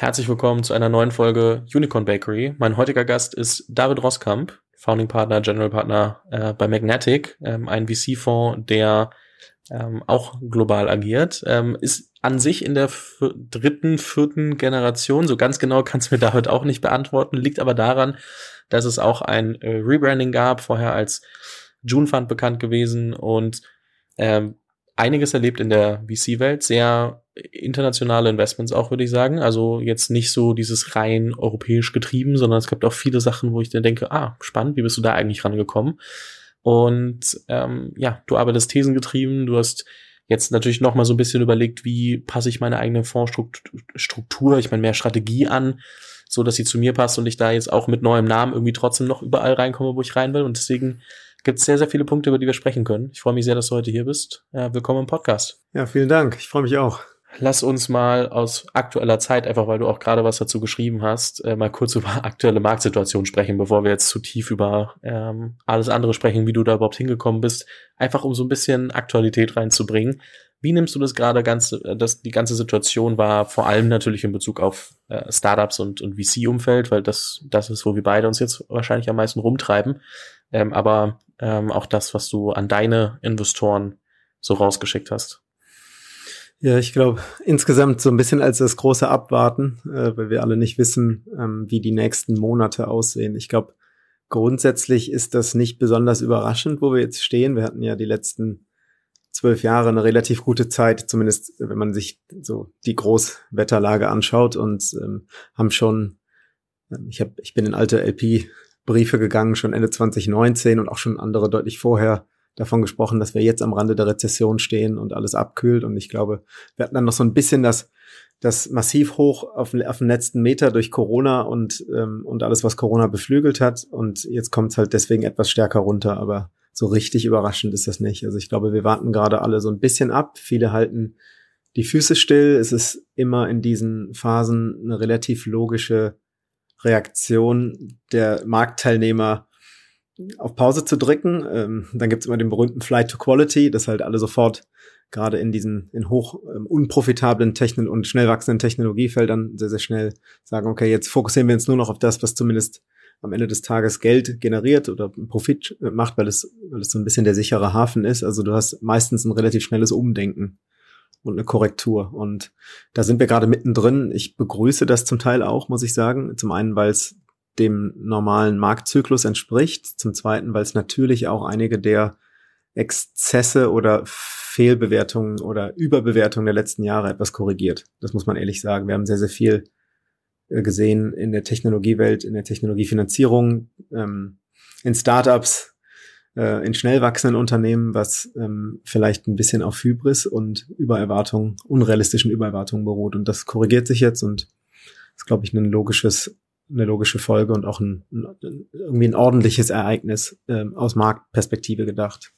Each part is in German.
Herzlich willkommen zu einer neuen Folge Unicorn Bakery. Mein heutiger Gast ist David Roskamp, Founding Partner, General Partner äh, bei Magnetic, ähm, ein VC-Fonds, der ähm, auch global agiert. Ähm, ist an sich in der dritten, vierten Generation. So ganz genau kannst du mir David auch nicht beantworten. Liegt aber daran, dass es auch ein äh, Rebranding gab, vorher als June Fund bekannt gewesen und ähm, einiges erlebt in der VC-Welt, sehr internationale Investments auch, würde ich sagen. Also jetzt nicht so dieses rein europäisch getrieben, sondern es gibt auch viele Sachen, wo ich dann denke, ah, spannend, wie bist du da eigentlich rangekommen? Und ähm, ja, du arbeitest thesengetrieben, du hast jetzt natürlich noch mal so ein bisschen überlegt, wie passe ich meine eigene Fondsstruktur, ich meine mehr Strategie an, so dass sie zu mir passt und ich da jetzt auch mit neuem Namen irgendwie trotzdem noch überall reinkomme, wo ich rein will. Und deswegen gibt es sehr, sehr viele Punkte, über die wir sprechen können. Ich freue mich sehr, dass du heute hier bist. Ja, willkommen im Podcast. Ja, vielen Dank. Ich freue mich auch. Lass uns mal aus aktueller Zeit, einfach weil du auch gerade was dazu geschrieben hast, äh, mal kurz über aktuelle Marktsituation sprechen, bevor wir jetzt zu tief über ähm, alles andere sprechen, wie du da überhaupt hingekommen bist. Einfach um so ein bisschen Aktualität reinzubringen. Wie nimmst du das gerade ganze, äh, dass die ganze Situation war, vor allem natürlich in Bezug auf äh, Startups und, und VC-Umfeld, weil das, das ist, wo wir beide uns jetzt wahrscheinlich am meisten rumtreiben. Ähm, aber ähm, auch das, was du an deine Investoren so rausgeschickt hast. Ja, ich glaube, insgesamt so ein bisschen als das große Abwarten, äh, weil wir alle nicht wissen, ähm, wie die nächsten Monate aussehen. Ich glaube, grundsätzlich ist das nicht besonders überraschend, wo wir jetzt stehen. Wir hatten ja die letzten zwölf Jahre eine relativ gute Zeit, zumindest wenn man sich so die Großwetterlage anschaut und ähm, haben schon, ähm, ich habe, ich bin in alte LP Briefe gegangen, schon Ende 2019 und auch schon andere deutlich vorher davon gesprochen, dass wir jetzt am Rande der Rezession stehen und alles abkühlt. Und ich glaube, wir hatten dann noch so ein bisschen das, das massiv hoch auf, auf den letzten Meter durch Corona und, ähm, und alles, was Corona beflügelt hat. Und jetzt kommt es halt deswegen etwas stärker runter. Aber so richtig überraschend ist das nicht. Also ich glaube, wir warten gerade alle so ein bisschen ab. Viele halten die Füße still. Es ist immer in diesen Phasen eine relativ logische Reaktion der Marktteilnehmer auf Pause zu drücken. Ähm, dann gibt's immer den berühmten Flight to Quality, dass halt alle sofort gerade in diesen in hoch ähm, unprofitablen Techno und schnell wachsenden Technologiefeldern sehr, sehr schnell sagen, okay, jetzt fokussieren wir uns nur noch auf das, was zumindest am Ende des Tages Geld generiert oder Profit macht, weil es, weil es so ein bisschen der sichere Hafen ist. Also du hast meistens ein relativ schnelles Umdenken und eine Korrektur. Und da sind wir gerade mittendrin. Ich begrüße das zum Teil auch, muss ich sagen. Zum einen, weil es dem normalen Marktzyklus entspricht. Zum zweiten, weil es natürlich auch einige der Exzesse oder Fehlbewertungen oder Überbewertungen der letzten Jahre etwas korrigiert. Das muss man ehrlich sagen. Wir haben sehr, sehr viel äh, gesehen in der Technologiewelt, in der Technologiefinanzierung, ähm, in Startups, äh, in schnell wachsenden Unternehmen, was ähm, vielleicht ein bisschen auf Hybris und Übererwartungen, unrealistischen Übererwartungen beruht. Und das korrigiert sich jetzt und ist, glaube ich, ein logisches, eine logische Folge und auch ein, ein irgendwie ein ordentliches Ereignis ähm, aus Marktperspektive gedacht.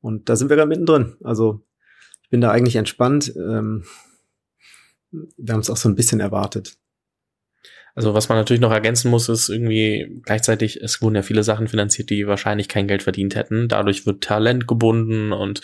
Und da sind wir gerade mittendrin. Also ich bin da eigentlich entspannt. Ähm, wir haben es auch so ein bisschen erwartet. Also was man natürlich noch ergänzen muss, ist irgendwie gleichzeitig, es wurden ja viele Sachen finanziert, die wahrscheinlich kein Geld verdient hätten. Dadurch wird Talent gebunden und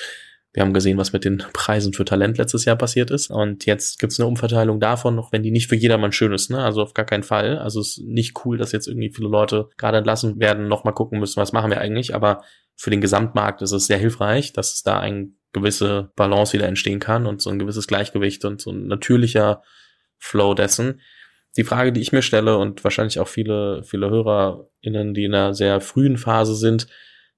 wir haben gesehen, was mit den Preisen für Talent letztes Jahr passiert ist. Und jetzt gibt es eine Umverteilung davon, noch wenn die nicht für jedermann schön ist, ne? Also auf gar keinen Fall. Also es ist nicht cool, dass jetzt irgendwie viele Leute gerade entlassen werden, nochmal gucken müssen, was machen wir eigentlich. Aber für den Gesamtmarkt ist es sehr hilfreich, dass es da eine gewisse Balance wieder entstehen kann und so ein gewisses Gleichgewicht und so ein natürlicher Flow dessen die Frage, die ich mir stelle und wahrscheinlich auch viele, viele HörerInnen, die in einer sehr frühen Phase sind,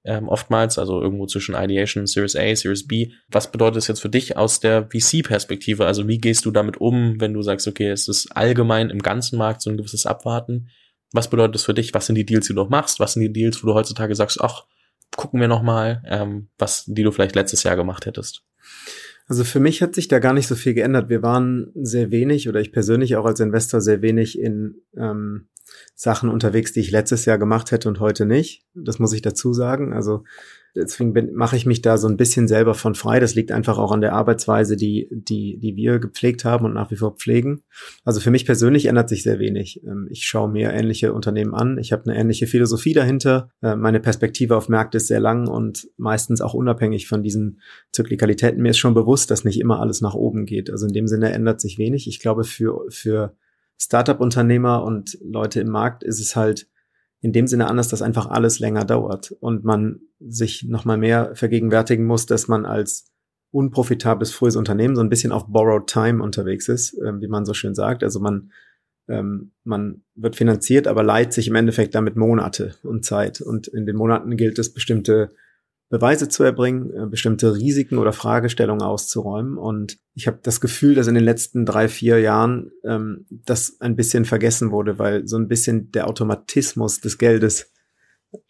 ähm, oftmals, also irgendwo zwischen Ideation, Series A, Series B. Was bedeutet es jetzt für dich aus der VC-Perspektive? Also wie gehst du damit um, wenn du sagst, okay, es ist allgemein im ganzen Markt so ein gewisses Abwarten? Was bedeutet es für dich? Was sind die Deals, die du noch machst? Was sind die Deals, wo du heutzutage sagst, ach, gucken wir noch mal, ähm, was, die du vielleicht letztes Jahr gemacht hättest? Also für mich hat sich da gar nicht so viel geändert. Wir waren sehr wenig oder ich persönlich auch als Investor sehr wenig in ähm, Sachen unterwegs, die ich letztes Jahr gemacht hätte und heute nicht. Das muss ich dazu sagen. Also deswegen mache ich mich da so ein bisschen selber von frei. Das liegt einfach auch an der Arbeitsweise, die, die, die wir gepflegt haben und nach wie vor pflegen. Also für mich persönlich ändert sich sehr wenig. Ähm, ich schaue mir ähnliche Unternehmen an. Ich habe eine ähnliche Philosophie dahinter. Äh, meine Perspektive auf Märkte ist sehr lang und meistens auch unabhängig von diesen Zyklikalitäten. Mir ist schon bewusst, dass nicht immer alles nach oben geht. Also in dem Sinne ändert sich wenig. Ich glaube, für, für Startup-Unternehmer und Leute im Markt ist es halt in dem Sinne anders, dass einfach alles länger dauert und man sich nochmal mehr vergegenwärtigen muss, dass man als unprofitables frühes Unternehmen so ein bisschen auf borrowed time unterwegs ist, äh, wie man so schön sagt. Also man ähm, man wird finanziert, aber leiht sich im Endeffekt damit Monate und Zeit. Und in den Monaten gilt es, bestimmte Beweise zu erbringen, äh, bestimmte Risiken oder Fragestellungen auszuräumen. Und ich habe das Gefühl, dass in den letzten drei, vier Jahren ähm, das ein bisschen vergessen wurde, weil so ein bisschen der Automatismus des Geldes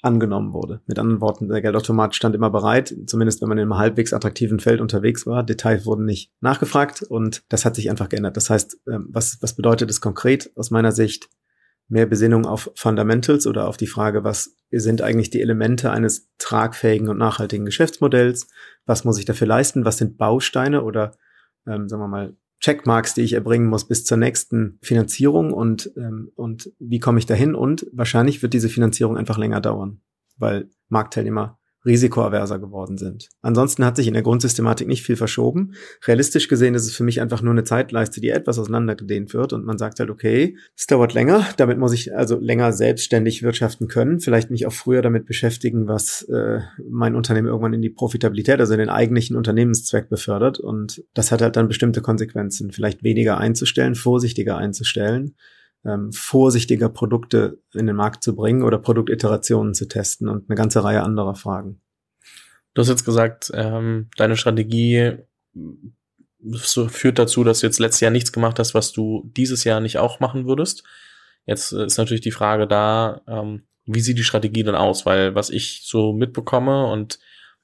angenommen wurde. Mit anderen Worten, der Geldautomat stand immer bereit, zumindest wenn man in einem halbwegs attraktiven Feld unterwegs war. Details wurden nicht nachgefragt und das hat sich einfach geändert. Das heißt, ähm, was, was bedeutet es konkret aus meiner Sicht? Mehr Besinnung auf Fundamentals oder auf die Frage, was sind eigentlich die Elemente eines tragfähigen und nachhaltigen Geschäftsmodells? Was muss ich dafür leisten? Was sind Bausteine oder, ähm, sagen wir mal, Checkmarks, die ich erbringen muss bis zur nächsten Finanzierung und, ähm, und wie komme ich dahin? Und wahrscheinlich wird diese Finanzierung einfach länger dauern, weil Marktteilnehmer risikoaverser geworden sind. Ansonsten hat sich in der Grundsystematik nicht viel verschoben. Realistisch gesehen ist es für mich einfach nur eine Zeitleiste, die etwas auseinandergedehnt wird und man sagt halt, okay, es dauert länger, damit muss ich also länger selbstständig wirtschaften können, vielleicht mich auch früher damit beschäftigen, was äh, mein Unternehmen irgendwann in die Profitabilität, also in den eigentlichen Unternehmenszweck befördert. Und das hat halt dann bestimmte Konsequenzen, vielleicht weniger einzustellen, vorsichtiger einzustellen ähm, vorsichtiger Produkte in den Markt zu bringen oder Produktiterationen zu testen und eine ganze Reihe anderer Fragen. Du hast jetzt gesagt, ähm, deine Strategie so führt dazu, dass du jetzt letztes Jahr nichts gemacht hast, was du dieses Jahr nicht auch machen würdest. Jetzt ist natürlich die Frage da, ähm, wie sieht die Strategie dann aus? Weil was ich so mitbekomme und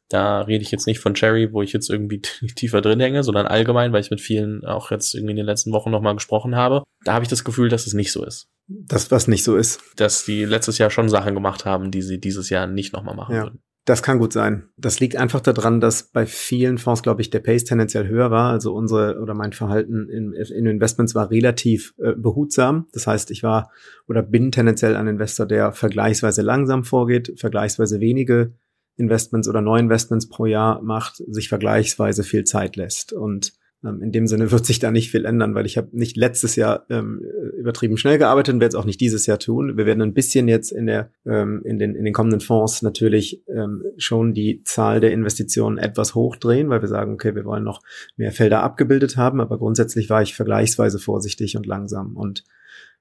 da rede ich jetzt nicht von Cherry, wo ich jetzt irgendwie tiefer drin hänge, sondern allgemein, weil ich mit vielen auch jetzt irgendwie in den letzten Wochen nochmal gesprochen habe. Da habe ich das Gefühl, dass es nicht so ist. Das, was nicht so ist. Dass die letztes Jahr schon Sachen gemacht haben, die sie dieses Jahr nicht nochmal machen ja. würden. Das kann gut sein. Das liegt einfach daran, dass bei vielen Fonds, glaube ich, der Pace tendenziell höher war. Also unsere oder mein Verhalten in, in Investments war relativ äh, behutsam. Das heißt, ich war oder bin tendenziell ein Investor, der vergleichsweise langsam vorgeht, vergleichsweise wenige Investments oder Neuinvestments pro Jahr macht, sich vergleichsweise viel Zeit lässt. Und ähm, in dem Sinne wird sich da nicht viel ändern, weil ich habe nicht letztes Jahr ähm, übertrieben schnell gearbeitet und werde es auch nicht dieses Jahr tun. Wir werden ein bisschen jetzt in der ähm, in den in den kommenden Fonds natürlich ähm, schon die Zahl der Investitionen etwas hochdrehen, weil wir sagen, okay, wir wollen noch mehr Felder abgebildet haben, aber grundsätzlich war ich vergleichsweise vorsichtig und langsam und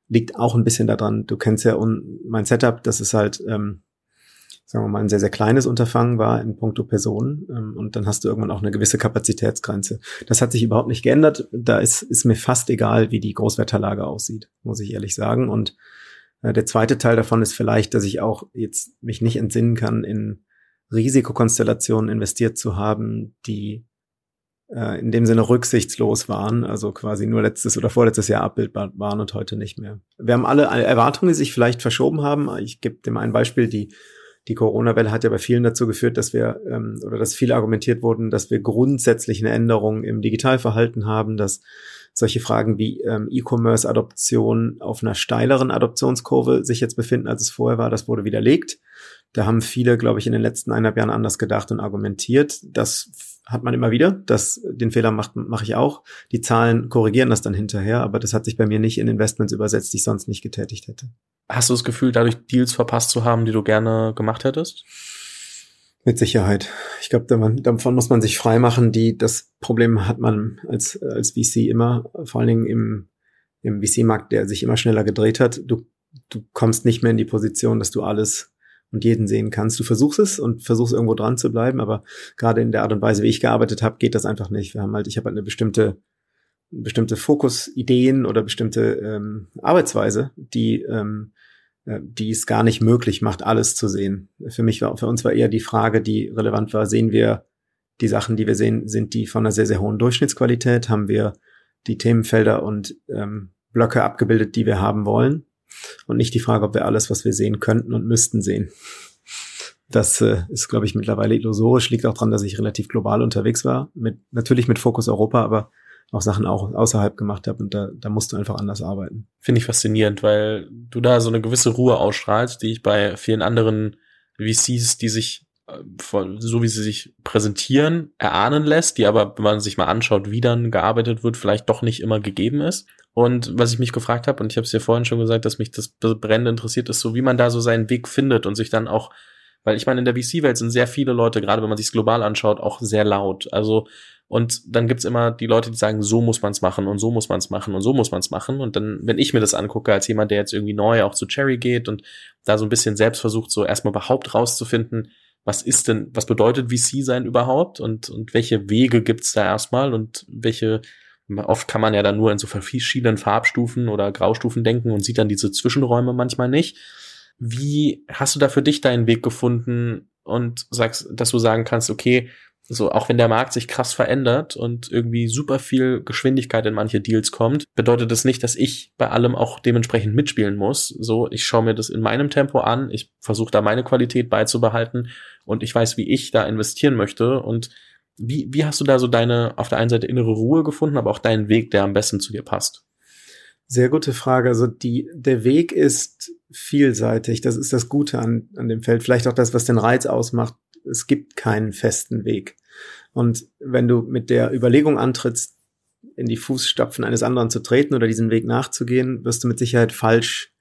liegt auch ein bisschen daran. Du kennst ja mein Setup, das ist halt ähm, sagen wir mal, ein sehr, sehr kleines Unterfangen war in puncto Personen. Ähm, und dann hast du irgendwann auch eine gewisse Kapazitätsgrenze. Das hat sich überhaupt nicht geändert. Da ist, ist mir fast egal, wie die Großwetterlage aussieht, muss ich ehrlich sagen. Und äh, der zweite Teil davon ist vielleicht, dass ich auch jetzt mich nicht entsinnen kann, in Risikokonstellationen investiert zu haben, die äh, in dem Sinne rücksichtslos waren, also quasi nur letztes oder vorletztes Jahr abbildbar waren und heute nicht mehr. Wir haben alle Erwartungen, die sich vielleicht verschoben haben. Ich gebe dir mal ein Beispiel, die die Corona-Welle hat ja bei vielen dazu geführt, dass wir ähm, oder dass viele argumentiert wurden, dass wir grundsätzlich eine Änderung im Digitalverhalten haben, dass solche Fragen wie ähm, E-Commerce-Adoption auf einer steileren Adoptionskurve sich jetzt befinden, als es vorher war. Das wurde widerlegt. Da haben viele, glaube ich, in den letzten eineinhalb Jahren anders gedacht und argumentiert. Das hat man immer wieder. Das, den Fehler macht mache ich auch. Die Zahlen korrigieren das dann hinterher, aber das hat sich bei mir nicht in Investments übersetzt, die ich sonst nicht getätigt hätte. Hast du das Gefühl, dadurch Deals verpasst zu haben, die du gerne gemacht hättest? Mit Sicherheit. Ich glaube, davon muss man sich frei machen. Die, das Problem hat man als, als VC immer, vor allen Dingen im, im VC-Markt, der sich immer schneller gedreht hat. Du, du kommst nicht mehr in die Position, dass du alles und jeden sehen kannst. Du versuchst es und versuchst irgendwo dran zu bleiben, aber gerade in der Art und Weise, wie ich gearbeitet habe, geht das einfach nicht. Wir haben halt, ich habe halt eine bestimmte bestimmte Fokusideen oder bestimmte ähm, Arbeitsweise, die ähm, äh, die es gar nicht möglich macht, alles zu sehen. Für mich war, für uns war eher die Frage, die relevant war, sehen wir die Sachen, die wir sehen, sind die von einer sehr, sehr hohen Durchschnittsqualität? Haben wir die Themenfelder und ähm, Blöcke abgebildet, die wir haben wollen? und nicht die Frage, ob wir alles, was wir sehen könnten und müssten sehen. Das äh, ist, glaube ich, mittlerweile illusorisch, liegt auch daran, dass ich relativ global unterwegs war, mit natürlich mit Fokus Europa, aber auch Sachen auch außerhalb gemacht habe und da, da musst du einfach anders arbeiten. Finde ich faszinierend, weil du da so eine gewisse Ruhe ausstrahlst, die ich bei vielen anderen VCs, die sich so wie sie sich präsentieren, erahnen lässt, die aber, wenn man sich mal anschaut, wie dann gearbeitet wird, vielleicht doch nicht immer gegeben ist. Und was ich mich gefragt habe, und ich habe es ja vorhin schon gesagt, dass mich das brennend interessiert, ist so, wie man da so seinen Weg findet und sich dann auch, weil ich meine, in der VC-Welt sind sehr viele Leute, gerade wenn man sich global anschaut, auch sehr laut. Also und dann gibt's immer die Leute, die sagen, so muss man's machen und so muss man's machen und so muss man's machen. Und dann, wenn ich mir das angucke, als jemand, der jetzt irgendwie neu auch zu Cherry geht und da so ein bisschen selbst versucht, so erstmal überhaupt rauszufinden, was ist denn, was bedeutet VC sein überhaupt und, und welche Wege gibt's da erstmal und welche, oft kann man ja dann nur in so verschiedenen Farbstufen oder Graustufen denken und sieht dann diese Zwischenräume manchmal nicht. Wie hast du da für dich deinen Weg gefunden und sagst, dass du sagen kannst, okay, so, auch wenn der Markt sich krass verändert und irgendwie super viel Geschwindigkeit in manche Deals kommt, bedeutet das nicht, dass ich bei allem auch dementsprechend mitspielen muss. So, ich schaue mir das in meinem Tempo an, ich versuche da meine Qualität beizubehalten und ich weiß, wie ich da investieren möchte und wie, wie hast du da so deine, auf der einen Seite innere Ruhe gefunden, aber auch deinen Weg, der am besten zu dir passt? Sehr gute Frage. Also die, der Weg ist vielseitig. Das ist das Gute an, an dem Feld. Vielleicht auch das, was den Reiz ausmacht es gibt keinen festen Weg. Und wenn du mit der Überlegung antrittst, in die Fußstapfen eines anderen zu treten oder diesen Weg nachzugehen, wirst du mit Sicherheit falsch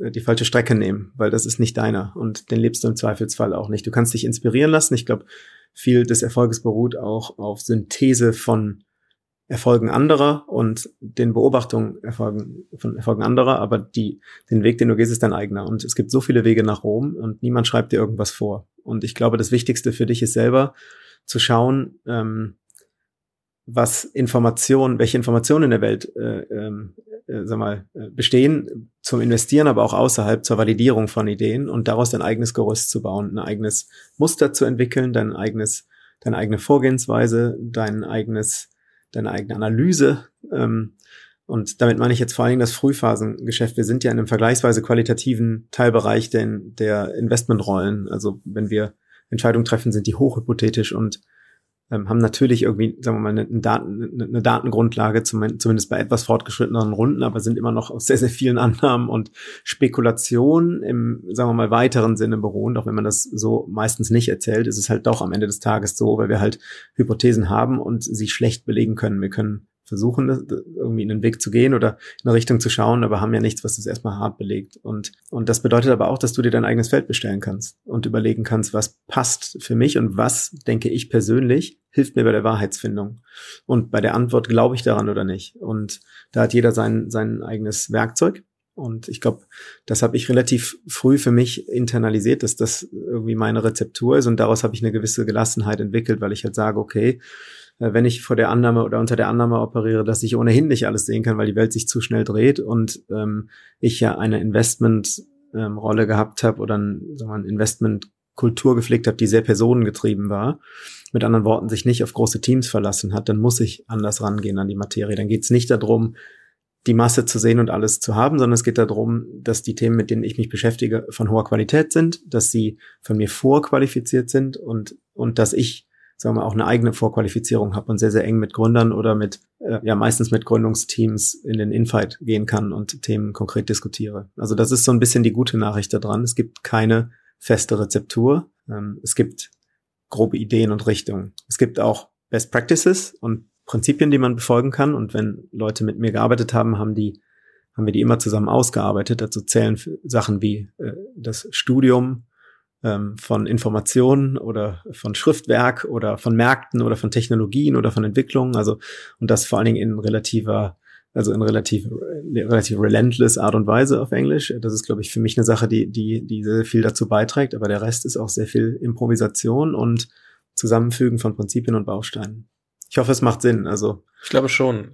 äh, die falsche Strecke nehmen, weil das ist nicht deiner und den lebst du im Zweifelsfall auch nicht. Du kannst dich inspirieren lassen. Ich glaube, viel des Erfolges beruht auch auf Synthese von Erfolgen anderer und den Beobachtungen Erfolgen, von Erfolgen anderer, aber die, den Weg, den du gehst, ist dein eigener. Und es gibt so viele Wege nach Rom und niemand schreibt dir irgendwas vor. Und ich glaube, das Wichtigste für dich ist selber zu schauen, ähm, was Informationen, welche Informationen in der Welt äh, ähm, äh, sag mal, äh, bestehen zum Investieren, aber auch außerhalb zur Validierung von Ideen und daraus dein eigenes Gerüst zu bauen, ein eigenes Muster zu entwickeln, dein eigenes, deine eigene Vorgehensweise, dein eigenes deine eigene Analyse. Ähm, und damit meine ich jetzt vor allen Dingen das Frühphasengeschäft. Wir sind ja in einem vergleichsweise qualitativen Teilbereich der, der Investmentrollen. Also wenn wir Entscheidungen treffen, sind die hochhypothetisch und ähm, haben natürlich irgendwie, sagen wir mal, eine, eine, Daten, eine Datengrundlage, zum, zumindest bei etwas fortgeschritteneren Runden, aber sind immer noch aus sehr, sehr vielen Annahmen und Spekulationen im, sagen wir mal, weiteren Sinne beruhend. Auch wenn man das so meistens nicht erzählt, ist es halt doch am Ende des Tages so, weil wir halt Hypothesen haben und sie schlecht belegen können. Wir können versuchen, irgendwie in den Weg zu gehen oder in eine Richtung zu schauen, aber haben ja nichts, was das erstmal hart belegt. Und, und das bedeutet aber auch, dass du dir dein eigenes Feld bestellen kannst und überlegen kannst, was passt für mich und was, denke ich persönlich, hilft mir bei der Wahrheitsfindung. Und bei der Antwort, glaube ich daran oder nicht. Und da hat jeder sein, sein eigenes Werkzeug. Und ich glaube, das habe ich relativ früh für mich internalisiert, dass das irgendwie meine Rezeptur ist. Und daraus habe ich eine gewisse Gelassenheit entwickelt, weil ich halt sage, okay, wenn ich vor der Annahme oder unter der Annahme operiere, dass ich ohnehin nicht alles sehen kann, weil die Welt sich zu schnell dreht und ähm, ich ja eine Investmentrolle ähm, gehabt habe oder ein, sagen wir, ein Investmentkultur gepflegt habe, die sehr personengetrieben war, mit anderen Worten sich nicht auf große Teams verlassen hat, dann muss ich anders rangehen an die Materie. Dann geht es nicht darum, die Masse zu sehen und alles zu haben, sondern es geht darum, dass die Themen, mit denen ich mich beschäftige, von hoher Qualität sind, dass sie von mir vorqualifiziert sind und, und dass ich sagen wir, auch eine eigene Vorqualifizierung habe und sehr, sehr eng mit Gründern oder mit, äh, ja, meistens mit Gründungsteams in den Infight gehen kann und Themen konkret diskutiere. Also das ist so ein bisschen die gute Nachricht daran. Es gibt keine feste Rezeptur. Ähm, es gibt grobe Ideen und Richtungen. Es gibt auch Best Practices und Prinzipien, die man befolgen kann. Und wenn Leute mit mir gearbeitet haben, haben die, haben wir die immer zusammen ausgearbeitet. Dazu zählen Sachen wie äh, das Studium ähm, von Informationen oder von Schriftwerk oder von Märkten oder von Technologien oder von Entwicklungen. Also, und das vor allen Dingen in relativer, also in relativ, relativ relentless Art und Weise auf Englisch. Das ist, glaube ich, für mich eine Sache, die, die, die sehr viel dazu beiträgt. Aber der Rest ist auch sehr viel Improvisation und Zusammenfügen von Prinzipien und Bausteinen. Ich hoffe, es macht Sinn. Also ich glaube schon.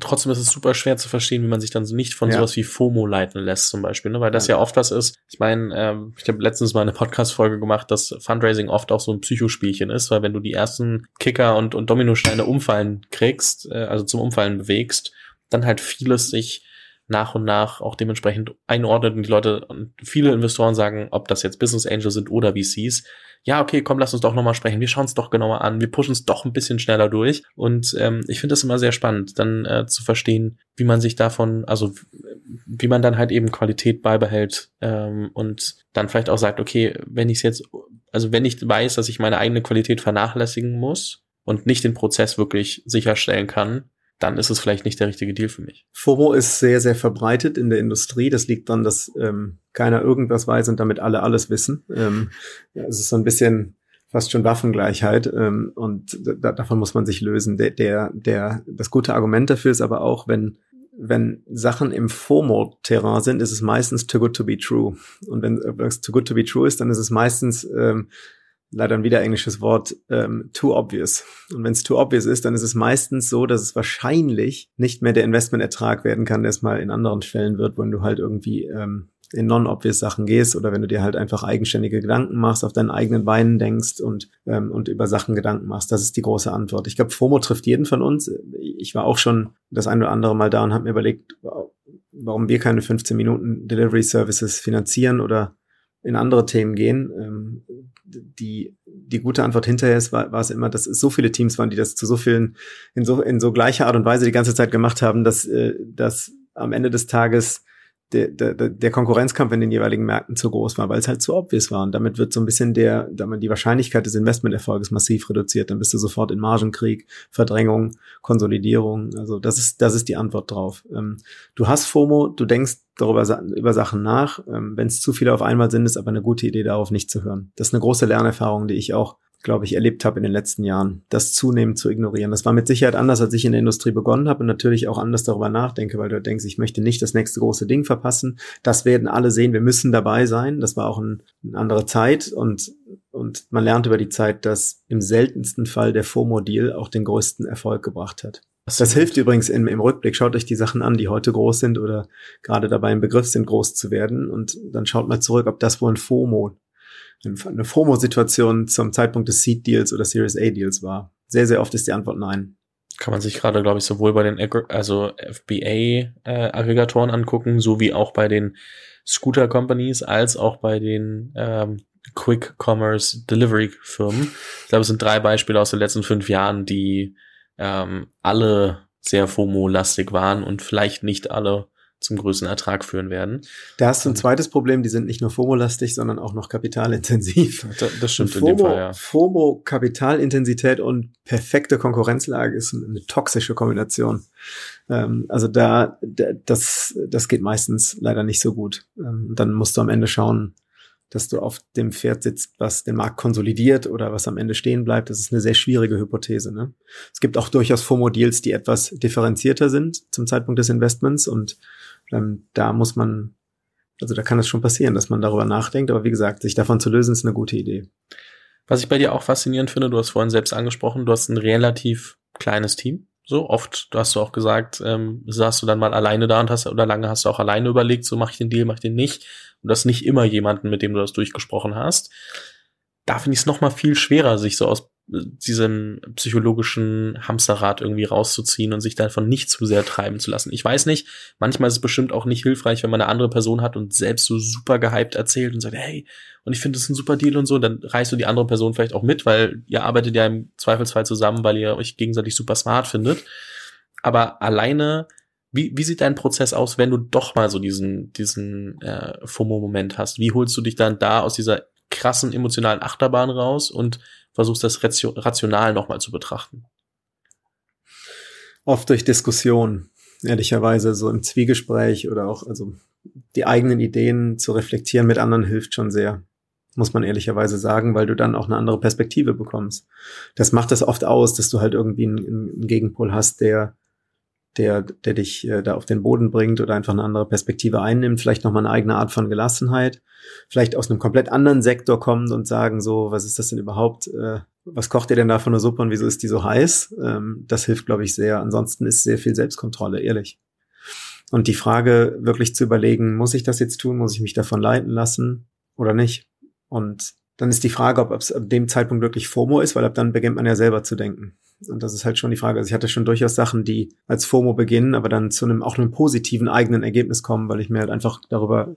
Trotzdem ist es super schwer zu verstehen, wie man sich dann so nicht von ja. sowas wie FOMO leiten lässt, zum Beispiel, ne? weil das ja, ja oft was ist. Ich meine, ähm, ich habe letztens mal eine Podcast-Folge gemacht, dass Fundraising oft auch so ein Psychospielchen ist, weil wenn du die ersten Kicker und, und Dominosteine umfallen kriegst, äh, also zum Umfallen bewegst, dann halt vieles sich nach und nach auch dementsprechend einordnet und die Leute und viele Investoren sagen, ob das jetzt Business Angels sind oder VCs, ja, okay, komm, lass uns doch nochmal sprechen. Wir schauen es doch genauer an. Wir pushen es doch ein bisschen schneller durch. Und ähm, ich finde das immer sehr spannend, dann äh, zu verstehen, wie man sich davon, also wie man dann halt eben Qualität beibehält ähm, und dann vielleicht auch sagt, okay, wenn ich es jetzt also wenn ich weiß, dass ich meine eigene Qualität vernachlässigen muss und nicht den Prozess wirklich sicherstellen kann, dann ist es vielleicht nicht der richtige Deal für mich. FOMO ist sehr, sehr verbreitet in der Industrie. Das liegt daran, dass ähm, keiner irgendwas weiß und damit alle alles wissen. Ähm, es ist so ein bisschen fast schon Waffengleichheit ähm, und da, davon muss man sich lösen. Der, der, der, das gute Argument dafür ist aber auch, wenn wenn Sachen im FOMO-Terrain sind, ist es meistens too good to be true. Und wenn es too good to be true ist, dann ist es meistens ähm, leider ein wieder englisches Wort, ähm, too obvious. Und wenn es too obvious ist, dann ist es meistens so, dass es wahrscheinlich nicht mehr der Investmentertrag werden kann, der es mal in anderen Fällen wird, wenn du halt irgendwie ähm, in non-obvious Sachen gehst oder wenn du dir halt einfach eigenständige Gedanken machst, auf deinen eigenen Beinen denkst und, ähm, und über Sachen Gedanken machst. Das ist die große Antwort. Ich glaube, FOMO trifft jeden von uns. Ich war auch schon das ein oder andere Mal da und habe mir überlegt, warum wir keine 15 Minuten Delivery Services finanzieren oder in andere Themen gehen. Ähm, die, die gute Antwort hinterher ist, war, war es immer, dass es so viele Teams waren, die das zu so vielen, in so, in so gleicher Art und Weise die ganze Zeit gemacht haben, dass, äh, dass am Ende des Tages der, der, der Konkurrenzkampf in den jeweiligen Märkten zu groß war, weil es halt zu obvious war. Und damit wird so ein bisschen der, damit die Wahrscheinlichkeit des Investmenterfolges massiv reduziert. Dann bist du sofort in Margenkrieg, Verdrängung, Konsolidierung. Also das ist, das ist die Antwort drauf. Ähm, du hast FOMO, du denkst darüber über Sachen nach. Ähm, Wenn es zu viele auf einmal sind, ist aber eine gute Idee, darauf nicht zu hören. Das ist eine große Lernerfahrung, die ich auch glaube ich, erlebt habe in den letzten Jahren, das zunehmend zu ignorieren. Das war mit Sicherheit anders, als ich in der Industrie begonnen habe und natürlich auch anders darüber nachdenke, weil du denkst, ich möchte nicht das nächste große Ding verpassen. Das werden alle sehen, wir müssen dabei sein. Das war auch ein, eine andere Zeit und, und man lernt über die Zeit, dass im seltensten Fall der FOMO-Deal auch den größten Erfolg gebracht hat. Das hilft übrigens im, im Rückblick. Schaut euch die Sachen an, die heute groß sind oder gerade dabei im Begriff sind, groß zu werden. Und dann schaut mal zurück, ob das wohl ein FOMO eine FOMO-Situation zum Zeitpunkt des Seed-Deals oder Series A-Deals war. Sehr, sehr oft ist die Antwort nein. Kann man sich gerade, glaube ich, sowohl bei den also FBA-Aggregatoren äh, angucken, sowie auch bei den Scooter-Companies, als auch bei den ähm, Quick Commerce Delivery Firmen. Ich glaube, es sind drei Beispiele aus den letzten fünf Jahren, die ähm, alle sehr FOMO-lastig waren und vielleicht nicht alle zum größten Ertrag führen werden. Da hast du ein zweites Problem, die sind nicht nur FOMO-lastig, sondern auch noch kapitalintensiv. Das, das stimmt FOMO, in dem Fall, ja. FOMO, Kapitalintensität und perfekte Konkurrenzlage ist eine toxische Kombination. Ähm, also da, das, das geht meistens leider nicht so gut. Ähm, dann musst du am Ende schauen, dass du auf dem Pferd sitzt, was den Markt konsolidiert oder was am Ende stehen bleibt. Das ist eine sehr schwierige Hypothese. Ne? Es gibt auch durchaus FOMO-Deals, die etwas differenzierter sind zum Zeitpunkt des Investments und ähm, da muss man, also da kann es schon passieren, dass man darüber nachdenkt, aber wie gesagt, sich davon zu lösen, ist eine gute Idee. Was ich bei dir auch faszinierend finde, du hast vorhin selbst angesprochen, du hast ein relativ kleines Team. So oft, du hast du auch gesagt, ähm, saßt du dann mal alleine da und hast oder lange hast du auch alleine überlegt, so mache ich den Deal, mache ich den nicht. Und das nicht immer jemanden, mit dem du das durchgesprochen hast. Da finde ich es noch mal viel schwerer, sich so aus diesem psychologischen Hamsterrad irgendwie rauszuziehen und sich davon nicht zu sehr treiben zu lassen. Ich weiß nicht, manchmal ist es bestimmt auch nicht hilfreich, wenn man eine andere Person hat und selbst so super gehypt erzählt und sagt, hey, und ich finde das ein super Deal und so, dann reißt du die andere Person vielleicht auch mit, weil ihr arbeitet ja im Zweifelsfall zusammen, weil ihr euch gegenseitig super smart findet. Aber alleine, wie, wie sieht dein Prozess aus, wenn du doch mal so diesen, diesen äh, FOMO-Moment hast? Wie holst du dich dann da aus dieser krassen emotionalen Achterbahn raus und versuchst das rational nochmal zu betrachten? Oft durch Diskussion, ehrlicherweise, so im Zwiegespräch oder auch, also die eigenen Ideen zu reflektieren mit anderen hilft schon sehr, muss man ehrlicherweise sagen, weil du dann auch eine andere Perspektive bekommst. Das macht das oft aus, dass du halt irgendwie einen, einen Gegenpol hast, der der, der dich äh, da auf den Boden bringt oder einfach eine andere Perspektive einnimmt, vielleicht nochmal eine eigene Art von Gelassenheit, vielleicht aus einem komplett anderen Sektor kommt und sagen so, was ist das denn überhaupt, äh, was kocht ihr denn da von der Suppe und wieso ist die so heiß? Ähm, das hilft, glaube ich, sehr. Ansonsten ist sehr viel Selbstkontrolle, ehrlich. Und die Frage wirklich zu überlegen, muss ich das jetzt tun, muss ich mich davon leiten lassen oder nicht? Und dann ist die Frage, ob es ab dem Zeitpunkt wirklich FOMO ist, weil ab dann beginnt man ja selber zu denken. Und das ist halt schon die Frage. Also ich hatte schon durchaus Sachen, die als FOMO beginnen, aber dann zu einem auch einem positiven eigenen Ergebnis kommen, weil ich mir halt einfach darüber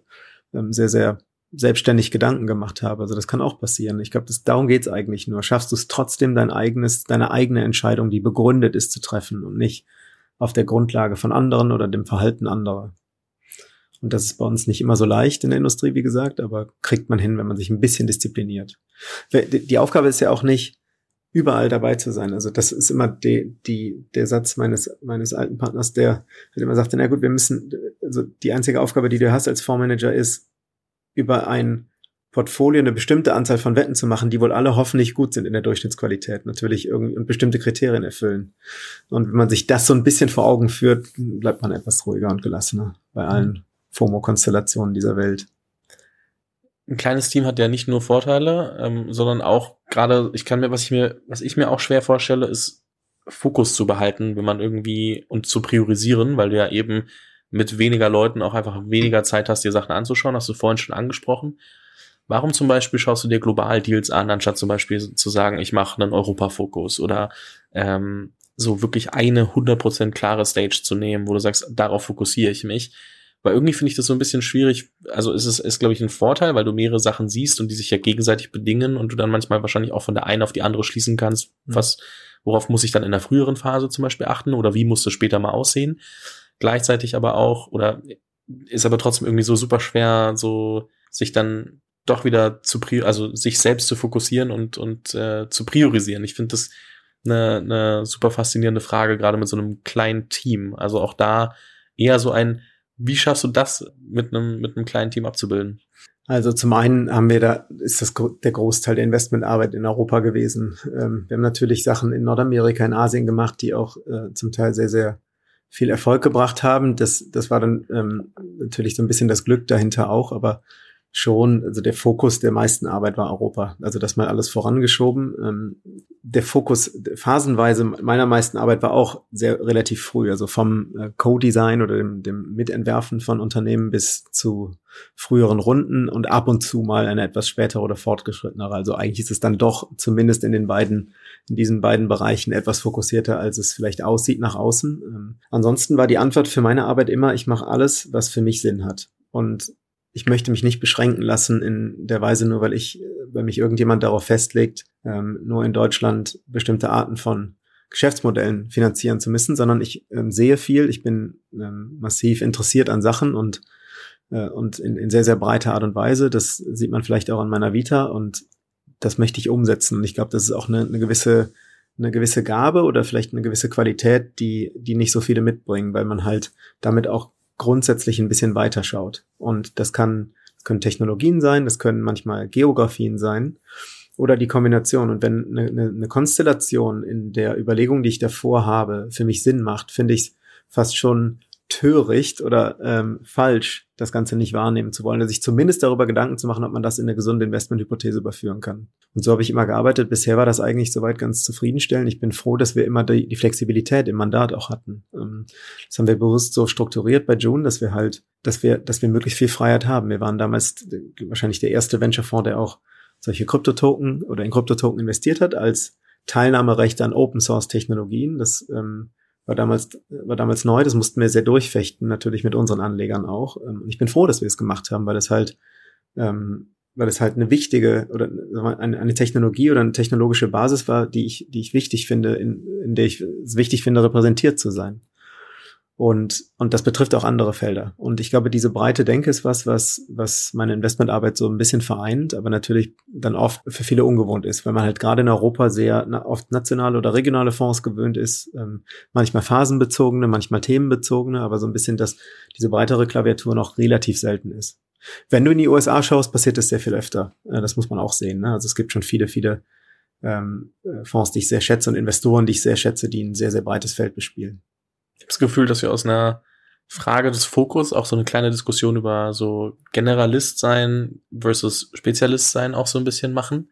ähm, sehr, sehr selbstständig Gedanken gemacht habe. Also das kann auch passieren. Ich glaube, darum geht's eigentlich nur. Schaffst du es trotzdem, dein eigenes, deine eigene Entscheidung, die begründet ist, zu treffen und nicht auf der Grundlage von anderen oder dem Verhalten anderer. Und das ist bei uns nicht immer so leicht in der Industrie, wie gesagt, aber kriegt man hin, wenn man sich ein bisschen diszipliniert. Die Aufgabe ist ja auch nicht, überall dabei zu sein. Also das ist immer die, die, der Satz meines, meines alten Partners, der halt immer sagte, na gut, wir müssen, also die einzige Aufgabe, die du hast als Fondsmanager ist, über ein Portfolio eine bestimmte Anzahl von Wetten zu machen, die wohl alle hoffentlich gut sind in der Durchschnittsqualität, natürlich irgendwie und bestimmte Kriterien erfüllen. Und wenn man sich das so ein bisschen vor Augen führt, bleibt man etwas ruhiger und gelassener bei allen FOMO-Konstellationen dieser Welt ein kleines Team hat ja nicht nur Vorteile, ähm, sondern auch gerade, ich kann mir, was ich mir, was ich mir auch schwer vorstelle, ist Fokus zu behalten, wenn man irgendwie und zu priorisieren, weil du ja eben mit weniger Leuten auch einfach weniger Zeit hast, dir Sachen anzuschauen, hast du vorhin schon angesprochen. Warum zum Beispiel schaust du dir global Deals an, anstatt zum Beispiel zu sagen, ich mache einen Europa-Fokus oder ähm, so wirklich eine 100% klare Stage zu nehmen, wo du sagst, darauf fokussiere ich mich. Weil irgendwie finde ich das so ein bisschen schwierig. Also ist es, ist, glaube ich, ein Vorteil, weil du mehrere Sachen siehst und die sich ja gegenseitig bedingen und du dann manchmal wahrscheinlich auch von der einen auf die andere schließen kannst, mhm. was, worauf muss ich dann in der früheren Phase zum Beispiel achten oder wie muss das später mal aussehen. Gleichzeitig aber auch, oder ist aber trotzdem irgendwie so super schwer, so sich dann doch wieder zu also sich selbst zu fokussieren und, und äh, zu priorisieren. Ich finde das eine, eine super faszinierende Frage, gerade mit so einem kleinen Team. Also auch da eher so ein, wie schaffst du das mit einem, mit einem kleinen Team abzubilden? Also zum einen haben wir da, ist das der Großteil der Investmentarbeit in Europa gewesen. Ähm, wir haben natürlich Sachen in Nordamerika, in Asien gemacht, die auch äh, zum Teil sehr, sehr viel Erfolg gebracht haben. Das, das war dann ähm, natürlich so ein bisschen das Glück dahinter auch, aber schon, also der Fokus der meisten Arbeit war Europa. Also das mal alles vorangeschoben. Ähm, der Fokus phasenweise meiner meisten Arbeit war auch sehr relativ früh, also vom äh, Co-Design oder dem, dem Mitentwerfen von Unternehmen bis zu früheren Runden und ab und zu mal eine etwas spätere oder fortgeschrittenere. Also eigentlich ist es dann doch zumindest in den beiden, in diesen beiden Bereichen etwas fokussierter, als es vielleicht aussieht nach außen. Ähm, ansonsten war die Antwort für meine Arbeit immer, ich mache alles, was für mich Sinn hat. Und ich möchte mich nicht beschränken lassen in der Weise, nur weil ich, weil mich irgendjemand darauf festlegt, ähm, nur in Deutschland bestimmte Arten von Geschäftsmodellen finanzieren zu müssen, sondern ich ähm, sehe viel, ich bin ähm, massiv interessiert an Sachen und, äh, und in, in sehr, sehr breiter Art und Weise. Das sieht man vielleicht auch an meiner Vita und das möchte ich umsetzen. Und ich glaube, das ist auch eine, eine gewisse eine gewisse Gabe oder vielleicht eine gewisse Qualität, die, die nicht so viele mitbringen, weil man halt damit auch grundsätzlich ein bisschen weiter schaut. Und das kann, können Technologien sein, das können manchmal Geografien sein oder die Kombination. Und wenn eine, eine Konstellation in der Überlegung, die ich davor habe, für mich Sinn macht, finde ich es fast schon töricht oder ähm, falsch, das Ganze nicht wahrnehmen zu wollen, sich zumindest darüber Gedanken zu machen, ob man das in eine gesunde Investmenthypothese überführen kann. Und so habe ich immer gearbeitet. Bisher war das eigentlich soweit ganz zufriedenstellend. Ich bin froh, dass wir immer die, die Flexibilität im Mandat auch hatten. Ähm, das haben wir bewusst so strukturiert bei June, dass wir halt, dass wir, dass wir möglichst viel Freiheit haben. Wir waren damals wahrscheinlich der erste Venture-Fonds, der auch solche Kryptotoken oder in Kryptotoken investiert hat als Teilnahmerechte an Open Source Technologien. Das ähm, war damals, war damals neu, das mussten wir sehr durchfechten, natürlich mit unseren Anlegern auch. Ähm, und ich bin froh, dass wir es gemacht haben, weil es halt, ähm, weil es halt eine wichtige oder eine Technologie oder eine technologische Basis war, die ich, die ich wichtig finde, in, in der ich es wichtig finde, repräsentiert zu sein. Und, und das betrifft auch andere Felder. Und ich glaube, diese breite Denke ist was, was, was meine Investmentarbeit so ein bisschen vereint, aber natürlich dann oft für viele ungewohnt ist, weil man halt gerade in Europa sehr oft nationale oder regionale Fonds gewöhnt ist, ähm, manchmal phasenbezogene, manchmal themenbezogene, aber so ein bisschen, dass diese breitere Klaviatur noch relativ selten ist. Wenn du in die USA schaust, passiert es sehr viel öfter. Äh, das muss man auch sehen. Ne? Also es gibt schon viele, viele ähm, äh, Fonds, die ich sehr schätze und Investoren, die ich sehr schätze, die ein sehr, sehr breites Feld bespielen. Ich habe das Gefühl, dass wir aus einer Frage des Fokus auch so eine kleine Diskussion über so Generalist sein versus Spezialist sein auch so ein bisschen machen.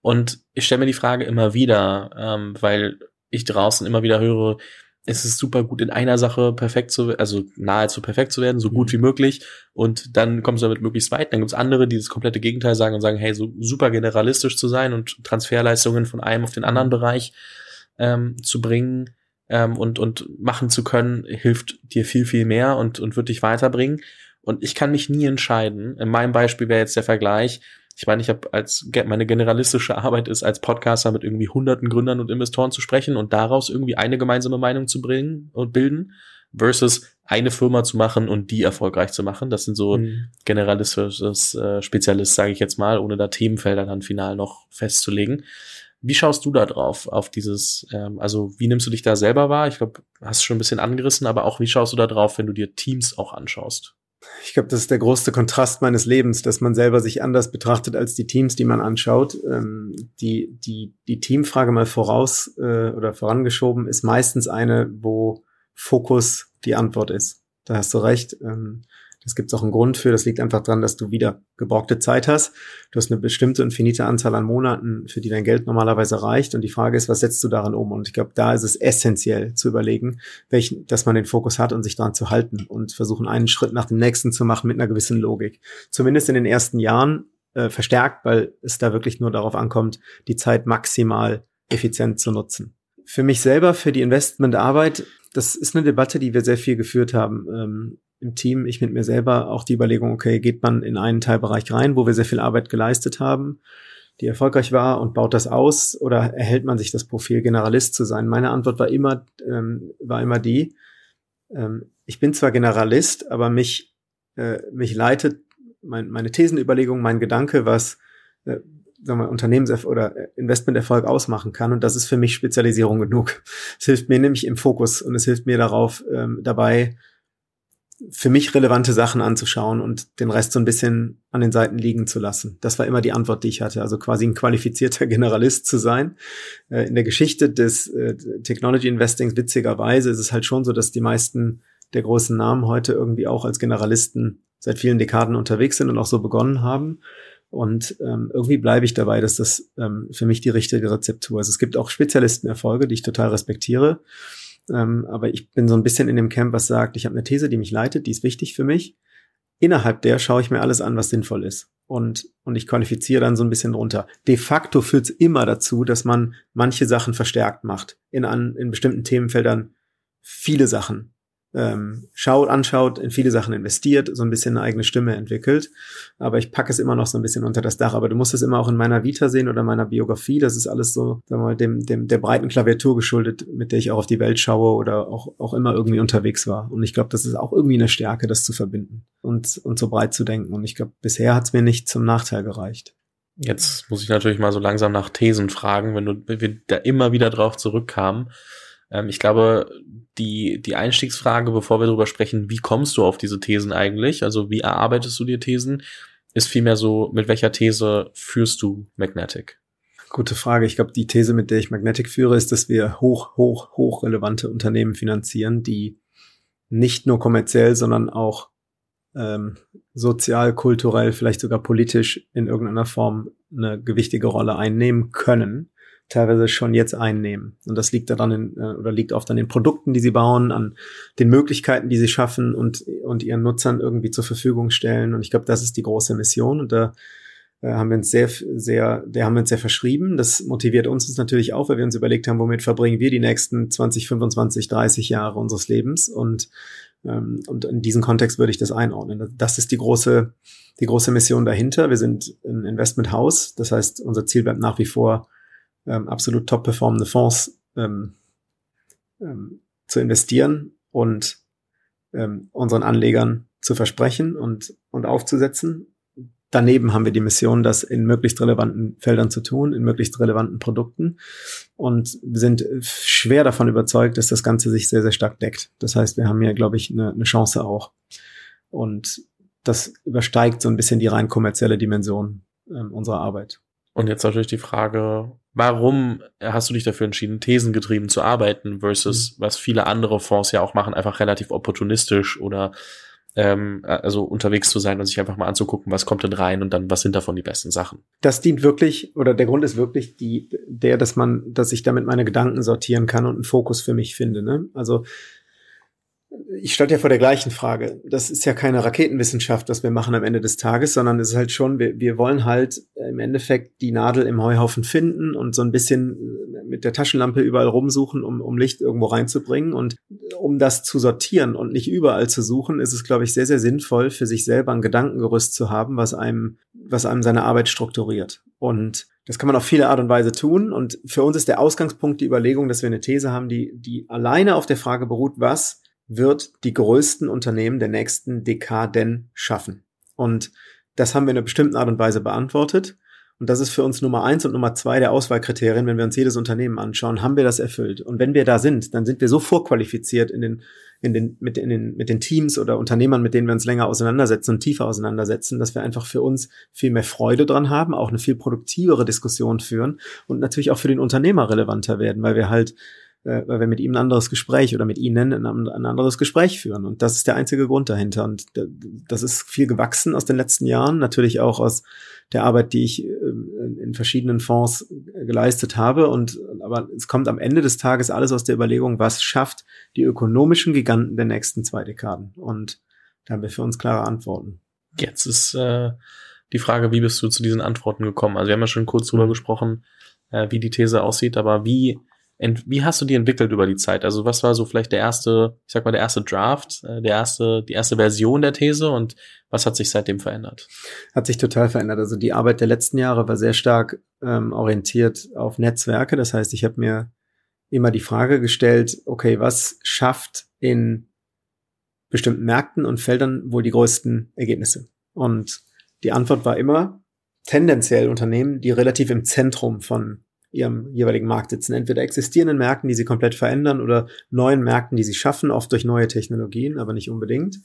Und ich stelle mir die Frage immer wieder, ähm, weil ich draußen immer wieder höre, es ist super gut in einer Sache perfekt zu, also nahezu perfekt zu werden, so gut mhm. wie möglich. Und dann kommst du damit möglichst weit. Dann gibt's andere, die das komplette Gegenteil sagen und sagen, hey, so super generalistisch zu sein und Transferleistungen von einem auf den anderen Bereich ähm, zu bringen ähm, und, und machen zu können, hilft dir viel, viel mehr und, und wird dich weiterbringen. Und ich kann mich nie entscheiden. In meinem Beispiel wäre jetzt der Vergleich. Ich meine, ich habe als meine generalistische Arbeit ist, als Podcaster mit irgendwie hunderten Gründern und Investoren zu sprechen und daraus irgendwie eine gemeinsame Meinung zu bringen und bilden, versus eine Firma zu machen und die erfolgreich zu machen. Das sind so mhm. Generalist versus äh, Spezialist, sage ich jetzt mal, ohne da Themenfelder dann final noch festzulegen. Wie schaust du da drauf, auf dieses, ähm, also wie nimmst du dich da selber wahr? Ich glaube, hast schon ein bisschen angerissen, aber auch wie schaust du da drauf, wenn du dir Teams auch anschaust? Ich glaube, das ist der größte Kontrast meines Lebens, dass man selber sich anders betrachtet als die Teams, die man anschaut. Ähm, die, die, die Teamfrage mal voraus äh, oder vorangeschoben ist meistens eine, wo Fokus die Antwort ist. Da hast du recht. Ähm, das gibt es auch einen Grund für. Das liegt einfach daran, dass du wieder geborgte Zeit hast. Du hast eine bestimmte und finite Anzahl an Monaten, für die dein Geld normalerweise reicht. Und die Frage ist, was setzt du daran um? Und ich glaube, da ist es essentiell zu überlegen, welchen, dass man den Fokus hat und sich daran zu halten und versuchen, einen Schritt nach dem nächsten zu machen mit einer gewissen Logik. Zumindest in den ersten Jahren äh, verstärkt, weil es da wirklich nur darauf ankommt, die Zeit maximal effizient zu nutzen. Für mich selber, für die Investmentarbeit, das ist eine Debatte, die wir sehr viel geführt haben. Im Team, ich mit mir selber auch die Überlegung, okay, geht man in einen Teilbereich rein, wo wir sehr viel Arbeit geleistet haben, die erfolgreich war und baut das aus oder erhält man sich das Profil, Generalist zu sein? Meine Antwort war immer, ähm, war immer die, ähm, ich bin zwar Generalist, aber mich, äh, mich leitet mein, meine Thesenüberlegung, mein Gedanke, was äh, sagen wir, Unternehmens- oder Investmenterfolg ausmachen kann. Und das ist für mich Spezialisierung genug. Es hilft mir nämlich im Fokus und es hilft mir darauf, ähm, dabei, für mich relevante Sachen anzuschauen und den Rest so ein bisschen an den Seiten liegen zu lassen. Das war immer die Antwort, die ich hatte. Also quasi ein qualifizierter Generalist zu sein. Äh, in der Geschichte des äh, Technology Investings, witzigerweise, ist es halt schon so, dass die meisten der großen Namen heute irgendwie auch als Generalisten seit vielen Dekaden unterwegs sind und auch so begonnen haben. Und ähm, irgendwie bleibe ich dabei, dass das ähm, für mich die richtige Rezeptur ist. Es gibt auch Spezialistenerfolge, die ich total respektiere. Ähm, aber ich bin so ein bisschen in dem Camp, was sagt, ich habe eine These, die mich leitet, die ist wichtig für mich. Innerhalb der schaue ich mir alles an, was sinnvoll ist. Und, und ich qualifiziere dann so ein bisschen drunter. De facto führt es immer dazu, dass man manche Sachen verstärkt macht. In, an, in bestimmten Themenfeldern viele Sachen ähm, schaut, anschaut, in viele Sachen investiert, so ein bisschen eine eigene Stimme entwickelt. Aber ich packe es immer noch so ein bisschen unter das Dach. Aber du musst es immer auch in meiner Vita sehen oder meiner Biografie. Das ist alles so, sagen wir mal, dem, dem, der breiten Klaviatur geschuldet, mit der ich auch auf die Welt schaue oder auch, auch immer irgendwie unterwegs war. Und ich glaube, das ist auch irgendwie eine Stärke, das zu verbinden und, und so breit zu denken. Und ich glaube, bisher hat es mir nicht zum Nachteil gereicht. Jetzt muss ich natürlich mal so langsam nach Thesen fragen, wenn du wenn wir da immer wieder drauf zurückkamen. Ähm, ich glaube, die, die Einstiegsfrage, bevor wir darüber sprechen, wie kommst du auf diese Thesen eigentlich? Also wie erarbeitest du dir Thesen? Ist vielmehr so, mit welcher These führst du Magnetic? Gute Frage. Ich glaube, die These, mit der ich Magnetic führe, ist, dass wir hoch, hoch, hoch relevante Unternehmen finanzieren, die nicht nur kommerziell, sondern auch ähm, sozial, kulturell, vielleicht sogar politisch in irgendeiner Form eine gewichtige Rolle einnehmen können teilweise schon jetzt einnehmen. Und das liegt daran in, äh, oder liegt oft an den Produkten, die sie bauen, an den Möglichkeiten, die sie schaffen und, und ihren Nutzern irgendwie zur Verfügung stellen. Und ich glaube, das ist die große Mission. Und da äh, haben wir uns sehr, sehr, der haben wir uns sehr verschrieben. Das motiviert uns natürlich auch, weil wir uns überlegt haben, womit verbringen wir die nächsten 20, 25, 30 Jahre unseres Lebens. Und, ähm, und in diesen Kontext würde ich das einordnen. Das ist die große, die große Mission dahinter. Wir sind ein Investmenthaus. Das heißt, unser Ziel bleibt nach wie vor, ähm, absolut top performende Fonds ähm, ähm, zu investieren und ähm, unseren Anlegern zu versprechen und, und aufzusetzen. Daneben haben wir die Mission, das in möglichst relevanten Feldern zu tun, in möglichst relevanten Produkten und sind schwer davon überzeugt, dass das Ganze sich sehr, sehr stark deckt. Das heißt, wir haben hier, glaube ich, eine, eine Chance auch. Und das übersteigt so ein bisschen die rein kommerzielle Dimension ähm, unserer Arbeit. Und jetzt natürlich die Frage, warum hast du dich dafür entschieden, thesengetrieben zu arbeiten versus mhm. was viele andere Fonds ja auch machen, einfach relativ opportunistisch oder ähm, also unterwegs zu sein und sich einfach mal anzugucken, was kommt denn rein und dann was sind davon die besten Sachen. Das dient wirklich oder der Grund ist wirklich die der, dass man, dass ich damit meine Gedanken sortieren kann und einen Fokus für mich finde. Ne? Also ich stand ja vor der gleichen Frage. Das ist ja keine Raketenwissenschaft, was wir machen am Ende des Tages, sondern es ist halt schon, wir, wir wollen halt im Endeffekt die Nadel im Heuhaufen finden und so ein bisschen mit der Taschenlampe überall rumsuchen, um, um Licht irgendwo reinzubringen. Und um das zu sortieren und nicht überall zu suchen, ist es, glaube ich, sehr, sehr sinnvoll, für sich selber ein Gedankengerüst zu haben, was einem, was einem seine Arbeit strukturiert. Und das kann man auf viele Art und Weise tun. Und für uns ist der Ausgangspunkt die Überlegung, dass wir eine These haben, die, die alleine auf der Frage beruht, was wird die größten Unternehmen der nächsten Dekaden schaffen? Und das haben wir in einer bestimmten Art und Weise beantwortet. Und das ist für uns Nummer eins und Nummer zwei der Auswahlkriterien, wenn wir uns jedes Unternehmen anschauen, haben wir das erfüllt. Und wenn wir da sind, dann sind wir so vorqualifiziert in den, in den, mit, in den, mit den Teams oder Unternehmern, mit denen wir uns länger auseinandersetzen und tiefer auseinandersetzen, dass wir einfach für uns viel mehr Freude dran haben, auch eine viel produktivere Diskussion führen und natürlich auch für den Unternehmer relevanter werden, weil wir halt weil wir mit ihm ein anderes Gespräch oder mit ihnen ein, ein anderes Gespräch führen. Und das ist der einzige Grund dahinter. Und das ist viel gewachsen aus den letzten Jahren, natürlich auch aus der Arbeit, die ich ähm, in verschiedenen Fonds geleistet habe. Und aber es kommt am Ende des Tages alles aus der Überlegung, was schafft die ökonomischen Giganten der nächsten zwei Dekaden. Und da haben wir für uns klare Antworten. Jetzt ist äh, die Frage, wie bist du zu diesen Antworten gekommen? Also wir haben ja schon kurz drüber mhm. gesprochen, äh, wie die These aussieht, aber wie wie hast du die entwickelt über die Zeit? Also was war so vielleicht der erste, ich sag mal, der erste Draft, äh, der erste, die erste Version der These und was hat sich seitdem verändert? Hat sich total verändert. Also die Arbeit der letzten Jahre war sehr stark ähm, orientiert auf Netzwerke. Das heißt, ich habe mir immer die Frage gestellt, okay, was schafft in bestimmten Märkten und Feldern wohl die größten Ergebnisse? Und die Antwort war immer tendenziell Unternehmen, die relativ im Zentrum von ihrem jeweiligen Markt sitzen. Entweder existierenden Märkten, die sie komplett verändern oder neuen Märkten, die sie schaffen, oft durch neue Technologien, aber nicht unbedingt.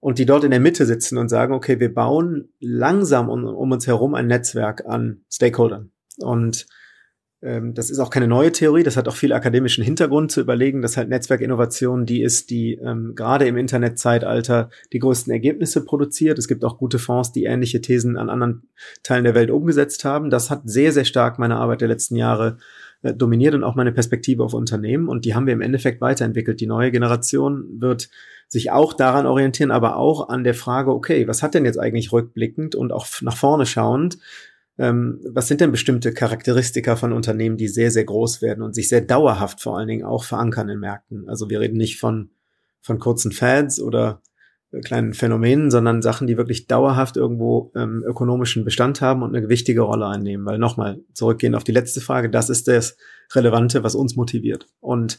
Und die dort in der Mitte sitzen und sagen, okay, wir bauen langsam um, um uns herum ein Netzwerk an Stakeholdern. Und das ist auch keine neue Theorie, das hat auch viel akademischen Hintergrund zu überlegen, dass halt Netzwerkinnovation die ist, die ähm, gerade im Internetzeitalter die größten Ergebnisse produziert. Es gibt auch gute Fonds, die ähnliche Thesen an anderen Teilen der Welt umgesetzt haben. Das hat sehr, sehr stark meine Arbeit der letzten Jahre äh, dominiert und auch meine Perspektive auf Unternehmen. Und die haben wir im Endeffekt weiterentwickelt. Die neue Generation wird sich auch daran orientieren, aber auch an der Frage, okay, was hat denn jetzt eigentlich rückblickend und auch nach vorne schauend ähm, was sind denn bestimmte Charakteristika von Unternehmen, die sehr, sehr groß werden und sich sehr dauerhaft vor allen Dingen auch verankern in Märkten? Also wir reden nicht von, von kurzen Fads oder äh, kleinen Phänomenen, sondern Sachen, die wirklich dauerhaft irgendwo ähm, ökonomischen Bestand haben und eine wichtige Rolle einnehmen. Weil nochmal, zurückgehen auf die letzte Frage, das ist das Relevante, was uns motiviert. Und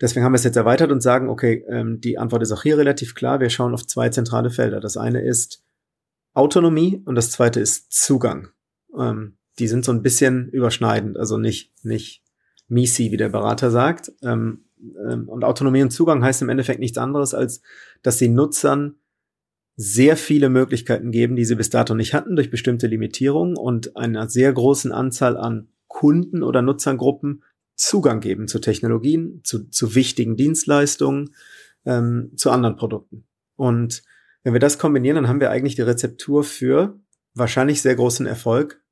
deswegen haben wir es jetzt erweitert und sagen, okay, ähm, die Antwort ist auch hier relativ klar. Wir schauen auf zwei zentrale Felder. Das eine ist Autonomie und das zweite ist Zugang. Ähm, die sind so ein bisschen überschneidend, also nicht, nicht Misi, wie der Berater sagt. Ähm, ähm, und Autonomie und Zugang heißt im Endeffekt nichts anderes, als dass sie Nutzern sehr viele Möglichkeiten geben, die sie bis dato nicht hatten, durch bestimmte Limitierungen und einer sehr großen Anzahl an Kunden oder Nutzergruppen Zugang geben zu Technologien, zu, zu wichtigen Dienstleistungen, ähm, zu anderen Produkten. Und wenn wir das kombinieren, dann haben wir eigentlich die Rezeptur für wahrscheinlich sehr großen Erfolg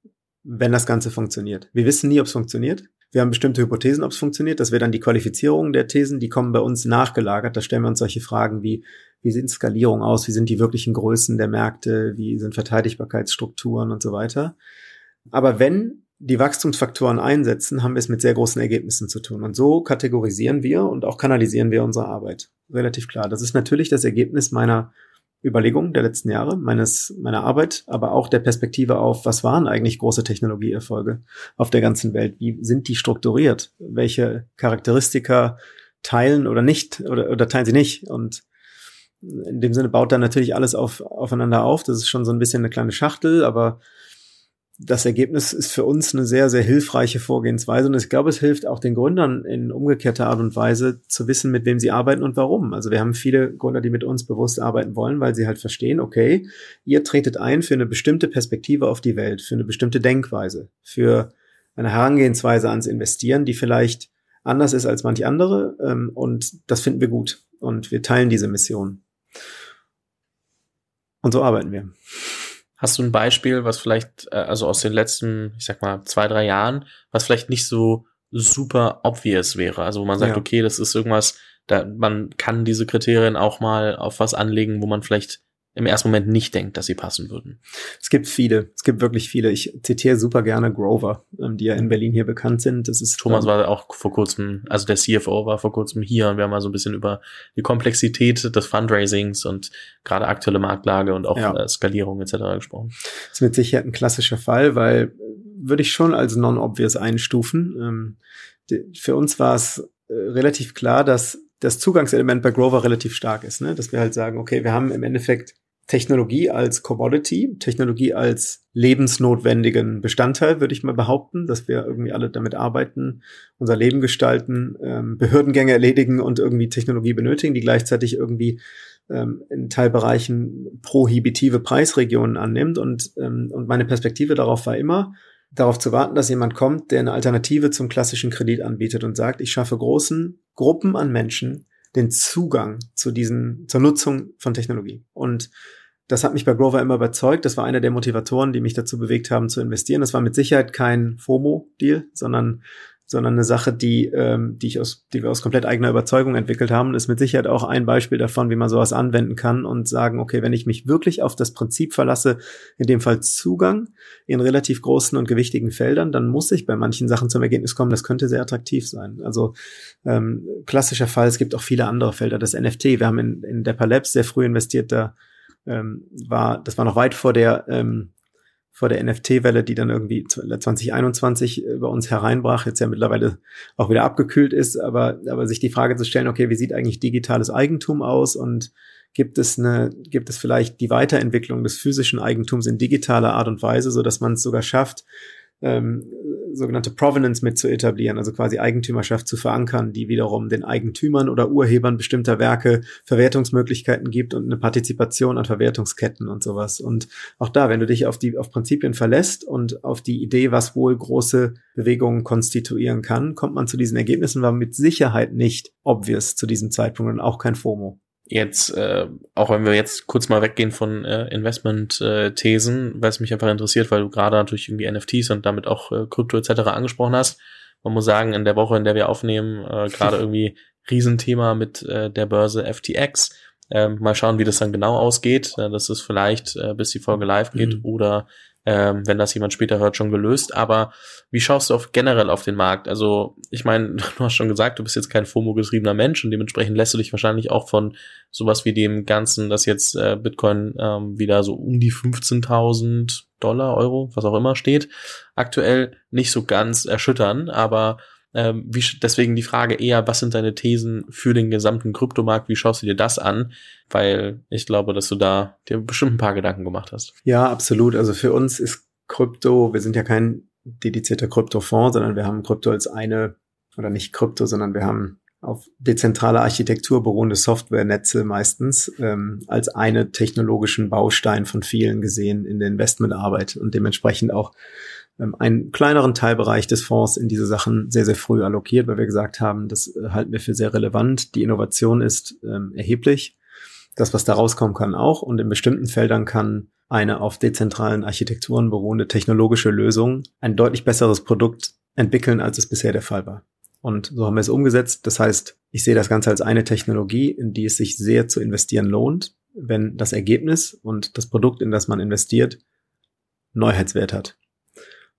wenn das Ganze funktioniert. Wir wissen nie, ob es funktioniert. Wir haben bestimmte Hypothesen, ob es funktioniert. Das wäre dann die Qualifizierung der Thesen, die kommen bei uns nachgelagert. Da stellen wir uns solche Fragen wie, wie sieht Skalierung aus? Wie sind die wirklichen Größen der Märkte? Wie sind Verteidigbarkeitsstrukturen und so weiter? Aber wenn die Wachstumsfaktoren einsetzen, haben wir es mit sehr großen Ergebnissen zu tun. Und so kategorisieren wir und auch kanalisieren wir unsere Arbeit. Relativ klar. Das ist natürlich das Ergebnis meiner Überlegungen der letzten Jahre, meines, meiner Arbeit, aber auch der Perspektive auf, was waren eigentlich große Technologieerfolge auf der ganzen Welt? Wie sind die strukturiert? Welche Charakteristika teilen oder nicht oder, oder teilen sie nicht? Und in dem Sinne baut dann natürlich alles auf, aufeinander auf. Das ist schon so ein bisschen eine kleine Schachtel, aber das Ergebnis ist für uns eine sehr, sehr hilfreiche Vorgehensweise. Und ich glaube, es hilft auch den Gründern in umgekehrter Art und Weise zu wissen, mit wem sie arbeiten und warum. Also wir haben viele Gründer, die mit uns bewusst arbeiten wollen, weil sie halt verstehen, okay, ihr tretet ein für eine bestimmte Perspektive auf die Welt, für eine bestimmte Denkweise, für eine Herangehensweise ans Investieren, die vielleicht anders ist als manche andere. Ähm, und das finden wir gut. Und wir teilen diese Mission. Und so arbeiten wir. Hast du ein Beispiel, was vielleicht, äh, also aus den letzten, ich sag mal, zwei, drei Jahren, was vielleicht nicht so super obvious wäre? Also wo man sagt, ja. okay, das ist irgendwas, da man kann diese Kriterien auch mal auf was anlegen, wo man vielleicht im ersten Moment nicht denkt, dass sie passen würden. Es gibt viele, es gibt wirklich viele. Ich zitiere super gerne Grover, ähm, die ja in Berlin hier bekannt sind. Das ist Thomas ähm, war auch vor kurzem, also der CFO war vor kurzem hier und wir haben mal so ein bisschen über die Komplexität des Fundraisings und gerade aktuelle Marktlage und auch ja. Äh, Skalierung etc. gesprochen. Das ist mit Sicherheit ein klassischer Fall, weil würde ich schon als non-obvious einstufen. Ähm, für uns war es äh, relativ klar, dass das Zugangselement bei Grover relativ stark ist, ne? dass wir halt sagen, okay, wir haben im Endeffekt Technologie als Commodity, Technologie als lebensnotwendigen Bestandteil, würde ich mal behaupten, dass wir irgendwie alle damit arbeiten, unser Leben gestalten, ähm, Behördengänge erledigen und irgendwie Technologie benötigen, die gleichzeitig irgendwie ähm, in Teilbereichen prohibitive Preisregionen annimmt. Und, ähm, und meine Perspektive darauf war immer, darauf zu warten, dass jemand kommt, der eine Alternative zum klassischen Kredit anbietet und sagt, ich schaffe großen Gruppen an Menschen den Zugang zu diesen, zur Nutzung von Technologie. Und das hat mich bei Grover immer überzeugt. Das war einer der Motivatoren, die mich dazu bewegt haben zu investieren. Das war mit Sicherheit kein FOMO-Deal, sondern sondern eine Sache, die, ähm, die ich aus, die wir aus komplett eigener Überzeugung entwickelt haben, ist mit Sicherheit auch ein Beispiel davon, wie man sowas anwenden kann und sagen, okay, wenn ich mich wirklich auf das Prinzip verlasse, in dem Fall Zugang in relativ großen und gewichtigen Feldern, dann muss ich bei manchen Sachen zum Ergebnis kommen, das könnte sehr attraktiv sein. Also ähm, klassischer Fall, es gibt auch viele andere Felder, das NFT. Wir haben in, in Depper Labs sehr früh investiert, da ähm, war, das war noch weit vor der ähm, vor der NFT-Welle, die dann irgendwie 2021 bei uns hereinbrach, jetzt ja mittlerweile auch wieder abgekühlt ist, aber, aber sich die Frage zu stellen, okay, wie sieht eigentlich digitales Eigentum aus? Und gibt es eine, gibt es vielleicht die Weiterentwicklung des physischen Eigentums in digitaler Art und Weise, so dass man es sogar schafft, ähm, sogenannte Provenance mit zu etablieren, also quasi Eigentümerschaft zu verankern, die wiederum den Eigentümern oder Urhebern bestimmter Werke Verwertungsmöglichkeiten gibt und eine Partizipation an Verwertungsketten und sowas. Und auch da, wenn du dich auf die auf Prinzipien verlässt und auf die Idee, was wohl große Bewegungen konstituieren kann, kommt man zu diesen Ergebnissen, war mit Sicherheit nicht obvious zu diesem Zeitpunkt und auch kein FOMO jetzt, äh, auch wenn wir jetzt kurz mal weggehen von äh, Investment-Thesen, weil es mich einfach interessiert, weil du gerade natürlich irgendwie NFTs und damit auch äh, Krypto etc. angesprochen hast. Man muss sagen, in der Woche, in der wir aufnehmen, äh, gerade irgendwie Riesenthema mit äh, der Börse FTX. Ähm, mal schauen, wie das dann genau ausgeht. Äh, das ist vielleicht, äh, bis die Folge live geht mhm. oder ähm, wenn das jemand später hört, schon gelöst. Aber wie schaust du auf generell auf den Markt? Also, ich meine, du hast schon gesagt, du bist jetzt kein FOMO-getriebener Mensch und dementsprechend lässt du dich wahrscheinlich auch von sowas wie dem Ganzen, dass jetzt äh, Bitcoin ähm, wieder so um die 15.000 Dollar, Euro, was auch immer steht, aktuell nicht so ganz erschüttern. Aber ähm, wie, deswegen die Frage eher, was sind deine Thesen für den gesamten Kryptomarkt? Wie schaust du dir das an? Weil ich glaube, dass du da dir bestimmt ein paar Gedanken gemacht hast. Ja, absolut. Also für uns ist Krypto, wir sind ja kein dedizierter Kryptofonds, sondern wir haben Krypto als eine, oder nicht Krypto, sondern wir haben auf dezentrale Architektur beruhende Softwarenetze meistens ähm, als eine technologischen Baustein von vielen gesehen in der Investmentarbeit und dementsprechend auch ähm, einen kleineren Teilbereich des Fonds in diese Sachen sehr, sehr früh allokiert, weil wir gesagt haben, das äh, halten wir für sehr relevant. Die Innovation ist ähm, erheblich. Das, was da rauskommen kann, auch. Und in bestimmten Feldern kann eine auf dezentralen Architekturen beruhende technologische Lösung ein deutlich besseres Produkt entwickeln, als es bisher der Fall war. Und so haben wir es umgesetzt. Das heißt, ich sehe das Ganze als eine Technologie, in die es sich sehr zu investieren lohnt, wenn das Ergebnis und das Produkt, in das man investiert, Neuheitswert hat.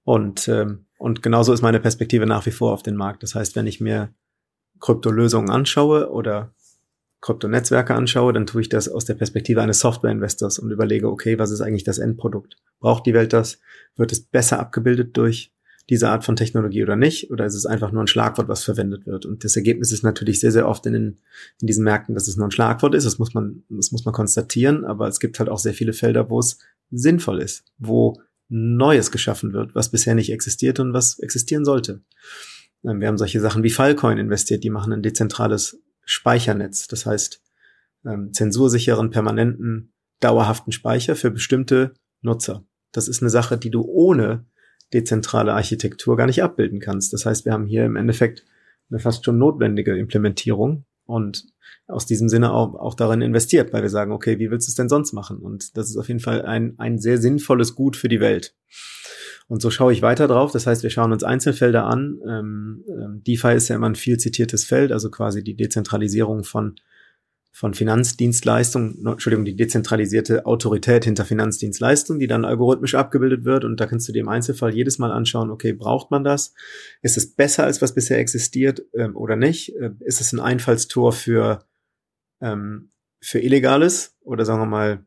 Und, ähm, und genauso ist meine Perspektive nach wie vor auf den Markt. Das heißt, wenn ich mir Kryptolösungen anschaue oder Kryptonetzwerke anschaue, dann tue ich das aus der Perspektive eines Software-Investors und überlege, okay, was ist eigentlich das Endprodukt? Braucht die Welt das? Wird es besser abgebildet durch diese Art von Technologie oder nicht? Oder ist es einfach nur ein Schlagwort, was verwendet wird? Und das Ergebnis ist natürlich sehr, sehr oft in, den, in diesen Märkten, dass es nur ein Schlagwort ist. Das muss man, das muss man konstatieren. Aber es gibt halt auch sehr viele Felder, wo es sinnvoll ist, wo Neues geschaffen wird, was bisher nicht existiert und was existieren sollte. Ähm, wir haben solche Sachen wie Filecoin investiert, die machen ein dezentrales Speichernetz, das heißt ähm, zensursicheren, permanenten, dauerhaften Speicher für bestimmte Nutzer. Das ist eine Sache, die du ohne dezentrale Architektur gar nicht abbilden kannst. Das heißt, wir haben hier im Endeffekt eine fast schon notwendige Implementierung und aus diesem Sinne auch, auch darin investiert, weil wir sagen, okay, wie willst du es denn sonst machen? Und das ist auf jeden Fall ein, ein sehr sinnvolles Gut für die Welt. Und so schaue ich weiter drauf. Das heißt, wir schauen uns Einzelfelder an. Ähm, ähm, DeFi ist ja immer ein viel zitiertes Feld, also quasi die Dezentralisierung von von Finanzdienstleistungen, Entschuldigung, die dezentralisierte Autorität hinter Finanzdienstleistungen, die dann algorithmisch abgebildet wird. Und da kannst du dir im Einzelfall jedes Mal anschauen, okay, braucht man das? Ist es besser als was bisher existiert ähm, oder nicht? Äh, ist es ein Einfallstor für, ähm, für Illegales oder sagen wir mal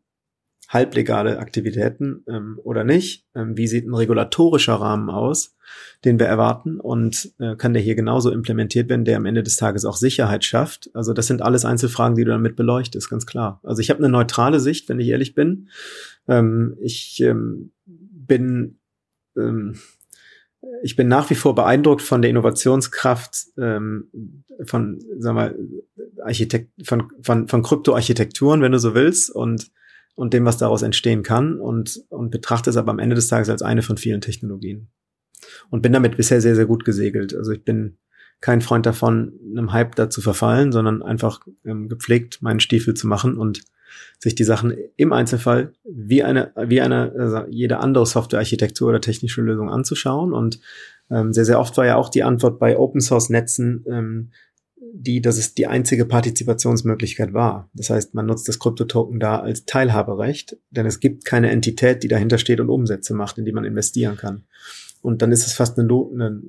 halblegale Aktivitäten ähm, oder nicht? Ähm, wie sieht ein regulatorischer Rahmen aus, den wir erwarten? Und äh, kann der hier genauso implementiert werden, der am Ende des Tages auch Sicherheit schafft? Also das sind alles Einzelfragen, die du damit beleuchtest, ganz klar. Also ich habe eine neutrale Sicht, wenn ich ehrlich bin. Ähm, ich ähm, bin ähm, ich bin nach wie vor beeindruckt von der Innovationskraft ähm, von, sag mal, Architekt, von, von, von Kryptoarchitekturen, wenn du so willst, und und dem, was daraus entstehen kann und, und betrachte es aber am Ende des Tages als eine von vielen Technologien. Und bin damit bisher sehr, sehr gut gesegelt. Also ich bin kein Freund davon, einem Hype da zu verfallen, sondern einfach ähm, gepflegt meinen Stiefel zu machen und sich die Sachen im Einzelfall wie eine, wie eine, also jede andere Softwarearchitektur oder technische Lösung anzuschauen. Und ähm, sehr, sehr oft war ja auch die Antwort bei Open Source Netzen, ähm, die, dass es die einzige Partizipationsmöglichkeit war. Das heißt, man nutzt das Kryptotoken da als Teilhaberecht, denn es gibt keine Entität, die dahinter steht und Umsätze macht, in die man investieren kann. Und dann ist es fast eine, eine,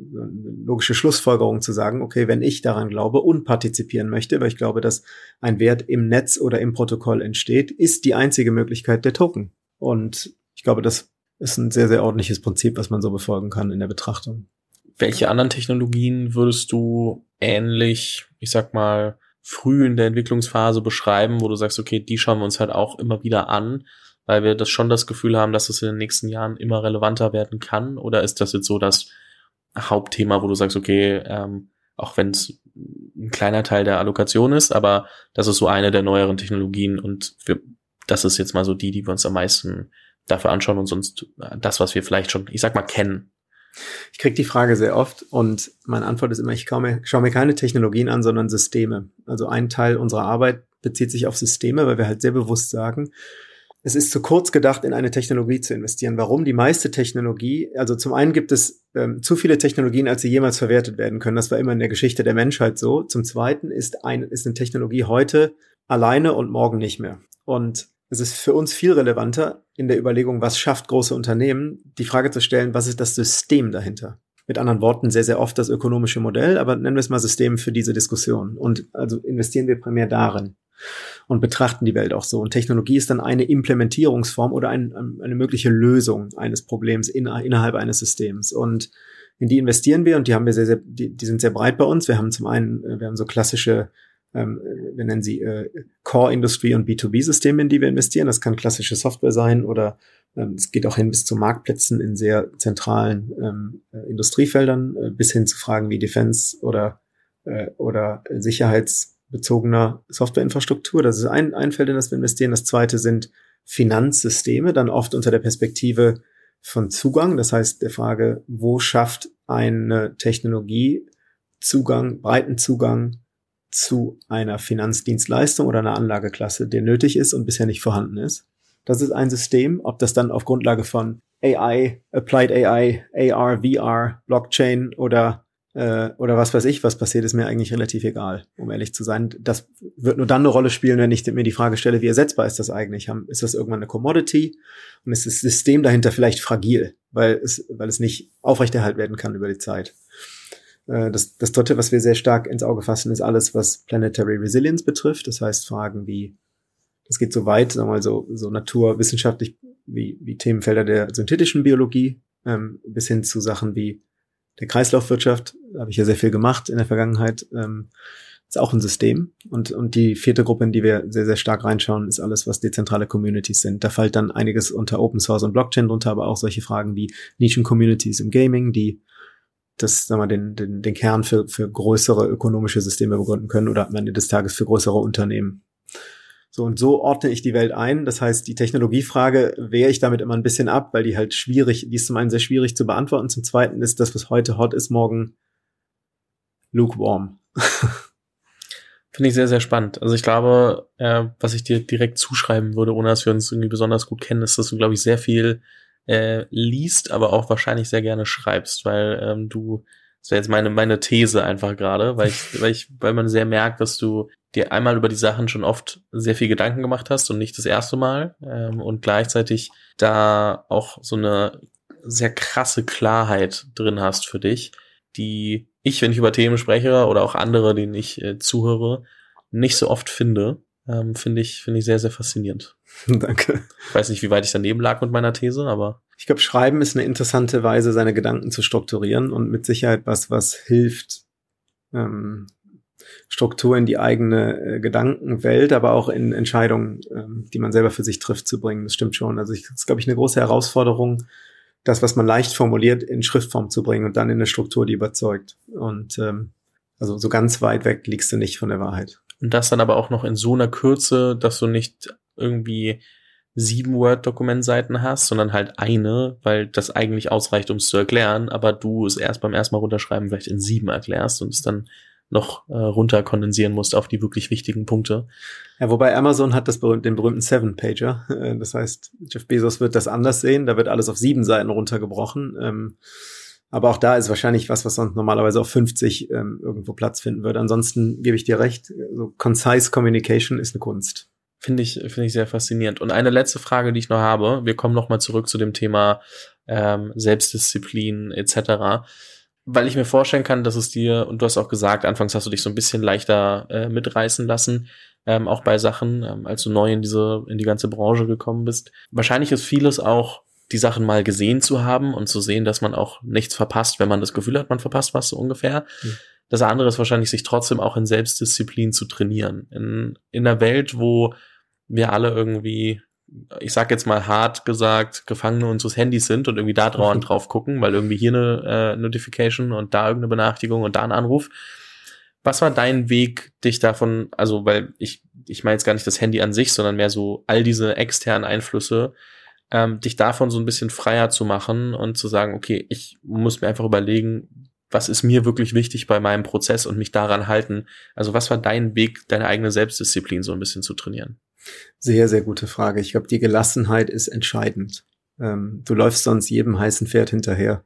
logische Schlussfolgerung zu sagen, okay, wenn ich daran glaube und partizipieren möchte, weil ich glaube, dass ein Wert im Netz oder im Protokoll entsteht, ist die einzige Möglichkeit der Token. Und ich glaube, das ist ein sehr, sehr ordentliches Prinzip, was man so befolgen kann in der Betrachtung. Welche anderen Technologien würdest du ähnlich, ich sag mal, früh in der Entwicklungsphase beschreiben, wo du sagst, okay, die schauen wir uns halt auch immer wieder an, weil wir das schon das Gefühl haben, dass es in den nächsten Jahren immer relevanter werden kann? Oder ist das jetzt so das Hauptthema, wo du sagst, okay, ähm, auch wenn es ein kleiner Teil der Allokation ist, aber das ist so eine der neueren Technologien und wir, das ist jetzt mal so die, die wir uns am meisten dafür anschauen und sonst das, was wir vielleicht schon, ich sag mal, kennen. Ich kriege die Frage sehr oft und meine Antwort ist immer, ich schaue mir, keine Technologien an, sondern Systeme. Also ein Teil unserer Arbeit bezieht sich auf Systeme, weil wir halt sehr bewusst sagen, es ist zu kurz gedacht, in eine Technologie zu investieren. Warum? Die meiste Technologie, also zum einen gibt es ähm, zu viele Technologien, als sie jemals verwertet werden können. Das war immer in der Geschichte der Menschheit so. Zum zweiten ist, ein, ist eine Technologie heute alleine und morgen nicht mehr. Und es ist für uns viel relevanter in der Überlegung, was schafft große Unternehmen, die Frage zu stellen, was ist das System dahinter? Mit anderen Worten, sehr, sehr oft das ökonomische Modell, aber nennen wir es mal System für diese Diskussion. Und also investieren wir primär darin und betrachten die Welt auch so. Und Technologie ist dann eine Implementierungsform oder ein, eine mögliche Lösung eines Problems in, innerhalb eines Systems. Und in die investieren wir und die haben wir sehr, sehr, die, die sind sehr breit bei uns. Wir haben zum einen, äh, wir haben so klassische ähm, wir nennen sie äh, Core-Industrie- und B2B-Systeme, in die wir investieren. Das kann klassische Software sein oder ähm, es geht auch hin bis zu Marktplätzen in sehr zentralen ähm, äh, Industriefeldern, äh, bis hin zu Fragen wie Defense oder, äh, oder sicherheitsbezogener Softwareinfrastruktur. Das ist ein, ein Feld, in das wir investieren. Das zweite sind Finanzsysteme, dann oft unter der Perspektive von Zugang. Das heißt, der Frage, wo schafft eine Technologie Zugang, breiten Zugang zu einer Finanzdienstleistung oder einer Anlageklasse, der nötig ist und bisher nicht vorhanden ist. Das ist ein System, ob das dann auf Grundlage von AI, Applied AI, AR, VR, Blockchain oder äh, oder was weiß ich, was passiert, ist mir eigentlich relativ egal, um ehrlich zu sein. Das wird nur dann eine Rolle spielen, wenn ich mir die Frage stelle, wie ersetzbar ist das eigentlich? Ist das irgendwann eine Commodity und ist das System dahinter vielleicht fragil, weil es, weil es nicht aufrechterhalten werden kann über die Zeit? Äh, das, das dritte, was wir sehr stark ins Auge fassen, ist alles, was Planetary Resilience betrifft. Das heißt Fragen wie, das geht so weit, sagen wir mal so, so naturwissenschaftlich wie, wie Themenfelder der synthetischen Biologie, ähm, bis hin zu Sachen wie der Kreislaufwirtschaft. Da habe ich ja sehr viel gemacht in der Vergangenheit. Ähm, ist auch ein System. Und, und die vierte Gruppe, in die wir sehr, sehr stark reinschauen, ist alles, was dezentrale Communities sind. Da fällt dann einiges unter Open Source und Blockchain drunter, aber auch solche Fragen wie Nischen-Communities im Gaming, die das, sagen wir, den, den, den Kern für, für größere ökonomische Systeme begründen können oder am Ende des Tages für größere Unternehmen. So und so ordne ich die Welt ein. Das heißt, die Technologiefrage wehre ich damit immer ein bisschen ab, weil die halt schwierig, die ist zum einen sehr schwierig zu beantworten. Zum zweiten ist das, was heute hot ist, morgen lukewarm. Finde ich sehr, sehr spannend. Also ich glaube, äh, was ich dir direkt zuschreiben würde, ohne dass wir uns irgendwie besonders gut kennen, ist, dass du, glaube ich, sehr viel äh, liest, aber auch wahrscheinlich sehr gerne schreibst, weil ähm, du, das wäre jetzt meine, meine These einfach gerade, weil ich, weil ich, weil man sehr merkt, dass du dir einmal über die Sachen schon oft sehr viel Gedanken gemacht hast und nicht das erste Mal ähm, und gleichzeitig da auch so eine sehr krasse Klarheit drin hast für dich, die ich, wenn ich über Themen spreche oder auch andere, denen ich äh, zuhöre, nicht so oft finde. Ähm, finde ich, finde ich sehr, sehr faszinierend. Danke. Ich weiß nicht, wie weit ich daneben lag mit meiner These, aber. Ich glaube, Schreiben ist eine interessante Weise, seine Gedanken zu strukturieren und mit Sicherheit was, was hilft, ähm, Struktur in die eigene äh, Gedankenwelt, aber auch in Entscheidungen, ähm, die man selber für sich trifft, zu bringen. Das stimmt schon. Also ich, das ist, glaube ich, eine große Herausforderung, das, was man leicht formuliert, in Schriftform zu bringen und dann in eine Struktur, die überzeugt. Und ähm, also so ganz weit weg liegst du nicht von der Wahrheit. Und das dann aber auch noch in so einer Kürze, dass du nicht irgendwie sieben Word-Dokumentseiten hast, sondern halt eine, weil das eigentlich ausreicht, um es zu erklären, aber du es erst beim ersten Mal runterschreiben vielleicht in sieben erklärst und es dann noch äh, runter kondensieren musst auf die wirklich wichtigen Punkte. Ja, wobei Amazon hat das den berühmten Seven-Pager. Äh, das heißt, Jeff Bezos wird das anders sehen. Da wird alles auf sieben Seiten runtergebrochen. Ähm, aber auch da ist wahrscheinlich was, was sonst normalerweise auf 50 ähm, irgendwo Platz finden würde. Ansonsten gebe ich dir recht. So concise Communication ist eine Kunst. Finde ich, finde ich sehr faszinierend. Und eine letzte Frage, die ich noch habe. Wir kommen noch mal zurück zu dem Thema ähm, Selbstdisziplin etc weil ich mir vorstellen kann, dass es dir, und du hast auch gesagt, anfangs hast du dich so ein bisschen leichter äh, mitreißen lassen, ähm, auch bei Sachen, ähm, als du neu in diese, in die ganze Branche gekommen bist. Wahrscheinlich ist vieles auch, die Sachen mal gesehen zu haben und zu sehen, dass man auch nichts verpasst, wenn man das Gefühl hat, man verpasst was so ungefähr. Mhm. Das andere ist wahrscheinlich, sich trotzdem auch in Selbstdisziplin zu trainieren. In, in einer Welt, wo wir alle irgendwie ich sag jetzt mal hart gesagt, Gefangene unseres Handys sind und irgendwie da dauernd drauf gucken, weil irgendwie hier eine äh, Notification und da irgendeine Benachrichtigung und da ein Anruf. Was war dein Weg, dich davon, also weil ich, ich meine jetzt gar nicht das Handy an sich, sondern mehr so all diese externen Einflüsse, ähm, dich davon so ein bisschen freier zu machen und zu sagen, okay, ich muss mir einfach überlegen, was ist mir wirklich wichtig bei meinem Prozess und mich daran halten. Also was war dein Weg, deine eigene Selbstdisziplin so ein bisschen zu trainieren? Sehr, sehr gute Frage. Ich glaube, die Gelassenheit ist entscheidend. Ähm, du läufst sonst jedem heißen Pferd hinterher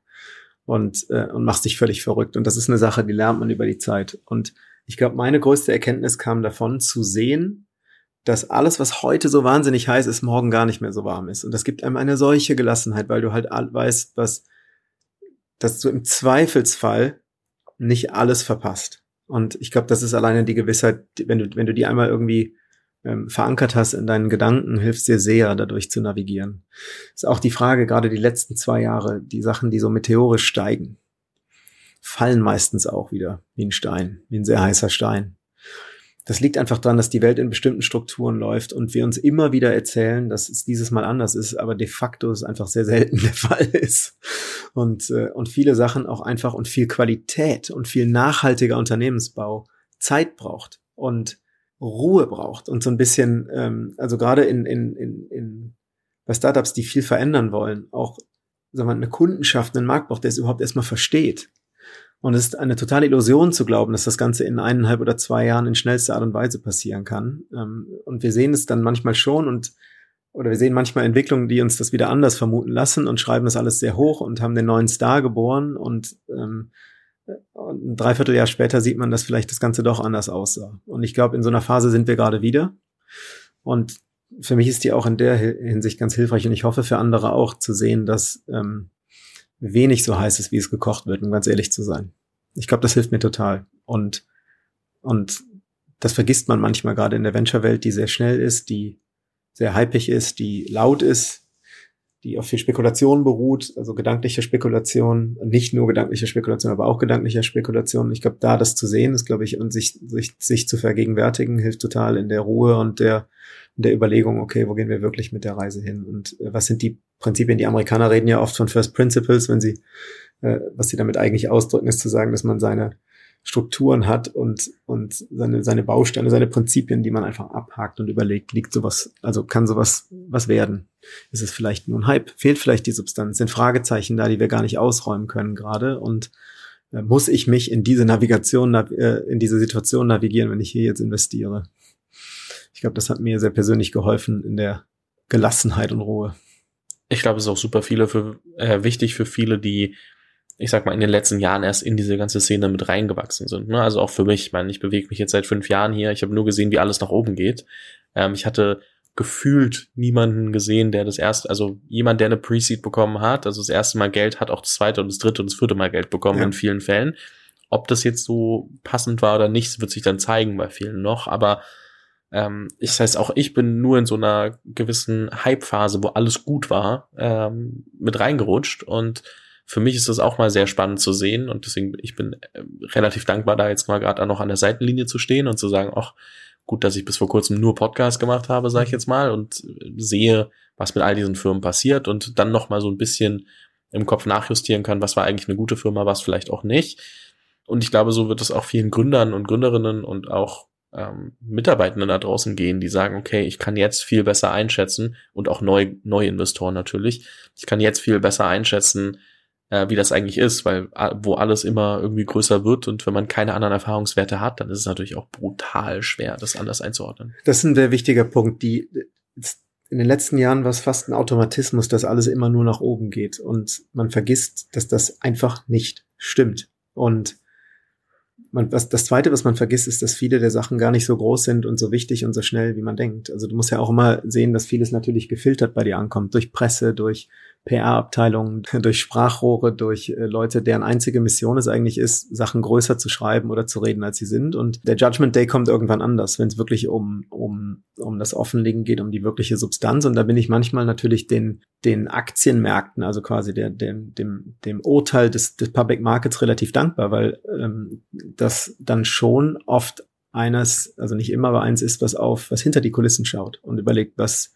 und, äh, und machst dich völlig verrückt. Und das ist eine Sache, die lernt man über die Zeit. Und ich glaube, meine größte Erkenntnis kam davon, zu sehen, dass alles, was heute so wahnsinnig heiß ist, morgen gar nicht mehr so warm ist. Und das gibt einem eine solche Gelassenheit, weil du halt weißt, was, dass du im Zweifelsfall nicht alles verpasst. Und ich glaube, das ist alleine die Gewissheit, wenn du, wenn du die einmal irgendwie ähm, verankert hast in deinen Gedanken, hilft dir sehr, dadurch zu navigieren. Ist auch die Frage, gerade die letzten zwei Jahre, die Sachen, die so meteorisch steigen, fallen meistens auch wieder wie ein Stein, wie ein sehr heißer Stein. Das liegt einfach daran, dass die Welt in bestimmten Strukturen läuft und wir uns immer wieder erzählen, dass es dieses Mal anders ist, aber de facto es einfach sehr selten der Fall ist. Und, äh, und viele Sachen auch einfach und viel Qualität und viel nachhaltiger Unternehmensbau Zeit braucht. Und Ruhe braucht und so ein bisschen, ähm, also gerade in, in, in, in bei Startups, die viel verändern wollen, auch sagen wir, eine Kundenschaft, einen Markt braucht, der es überhaupt erstmal versteht. Und es ist eine totale Illusion zu glauben, dass das Ganze in eineinhalb oder zwei Jahren in schnellster Art und Weise passieren kann. Ähm, und wir sehen es dann manchmal schon und oder wir sehen manchmal Entwicklungen, die uns das wieder anders vermuten lassen und schreiben das alles sehr hoch und haben den neuen Star geboren und ähm, ein Dreivierteljahr später sieht man, dass vielleicht das Ganze doch anders aussah. Und ich glaube, in so einer Phase sind wir gerade wieder. Und für mich ist die auch in der Hinsicht ganz hilfreich und ich hoffe für andere auch zu sehen, dass ähm, wenig so heiß ist, wie es gekocht wird, um ganz ehrlich zu sein. Ich glaube, das hilft mir total. Und, und das vergisst man manchmal gerade in der Venture-Welt, die sehr schnell ist, die sehr hypig ist, die laut ist, die auf viel Spekulation beruht, also gedankliche Spekulation, nicht nur gedankliche Spekulation, aber auch gedankliche Spekulation. Ich glaube, da das zu sehen ist, glaube ich, und sich, sich, sich zu vergegenwärtigen, hilft total in der Ruhe und der, der Überlegung, okay, wo gehen wir wirklich mit der Reise hin? Und äh, was sind die Prinzipien? Die Amerikaner reden ja oft von First Principles, wenn sie, äh, was sie damit eigentlich ausdrücken, ist zu sagen, dass man seine Strukturen hat und, und seine, seine Bausteine, seine Prinzipien, die man einfach abhakt und überlegt, liegt sowas, also kann sowas was werden? Ist es vielleicht nur ein Hype? Fehlt vielleicht die Substanz? Sind Fragezeichen da, die wir gar nicht ausräumen können gerade? Und äh, muss ich mich in diese Navigation, äh, in diese Situation navigieren, wenn ich hier jetzt investiere? Ich glaube, das hat mir sehr persönlich geholfen in der Gelassenheit und Ruhe. Ich glaube, es ist auch super viele für, äh, wichtig für viele, die ich sag mal, in den letzten Jahren erst in diese ganze Szene mit reingewachsen sind. Ne? Also auch für mich, ich meine, ich bewege mich jetzt seit fünf Jahren hier, ich habe nur gesehen, wie alles nach oben geht. Ähm, ich hatte gefühlt niemanden gesehen, der das erste, also jemand, der eine Pre-Seed bekommen hat, also das erste Mal Geld hat, auch das zweite und das dritte und das vierte Mal Geld bekommen ja. in vielen Fällen. Ob das jetzt so passend war oder nicht, wird sich dann zeigen bei vielen noch, aber ähm, ich heißt auch ich bin nur in so einer gewissen Hype-Phase, wo alles gut war, ähm, mit reingerutscht und für mich ist das auch mal sehr spannend zu sehen und deswegen ich bin äh, relativ dankbar, da jetzt mal gerade noch an der Seitenlinie zu stehen und zu sagen, ach gut, dass ich bis vor kurzem nur Podcast gemacht habe, sage ich jetzt mal und sehe, was mit all diesen Firmen passiert und dann noch mal so ein bisschen im Kopf nachjustieren kann, was war eigentlich eine gute Firma, was vielleicht auch nicht. Und ich glaube, so wird es auch vielen Gründern und Gründerinnen und auch ähm, Mitarbeitenden da draußen gehen, die sagen, okay, ich kann jetzt viel besser einschätzen und auch neu, neue Investoren natürlich. Ich kann jetzt viel besser einschätzen, äh, wie das eigentlich ist, weil wo alles immer irgendwie größer wird und wenn man keine anderen Erfahrungswerte hat, dann ist es natürlich auch brutal schwer, das anders einzuordnen. Das ist ein sehr wichtiger Punkt. Die in den letzten Jahren war es fast ein Automatismus, dass alles immer nur nach oben geht und man vergisst, dass das einfach nicht stimmt. Und man, was, das zweite, was man vergisst, ist, dass viele der Sachen gar nicht so groß sind und so wichtig und so schnell, wie man denkt. Also du musst ja auch immer sehen, dass vieles natürlich gefiltert bei dir ankommt, durch Presse, durch PR-Abteilungen, durch Sprachrohre, durch äh, Leute, deren einzige Mission es eigentlich ist, Sachen größer zu schreiben oder zu reden, als sie sind. Und der Judgment Day kommt irgendwann anders, wenn es wirklich um, um, um das Offenlegen geht, um die wirkliche Substanz. Und da bin ich manchmal natürlich den, den Aktienmärkten, also quasi der, dem, dem, dem Urteil des, des Public Markets relativ dankbar, weil ähm, das dann schon oft eines, also nicht immer, aber eins ist, was auf, was hinter die Kulissen schaut und überlegt, was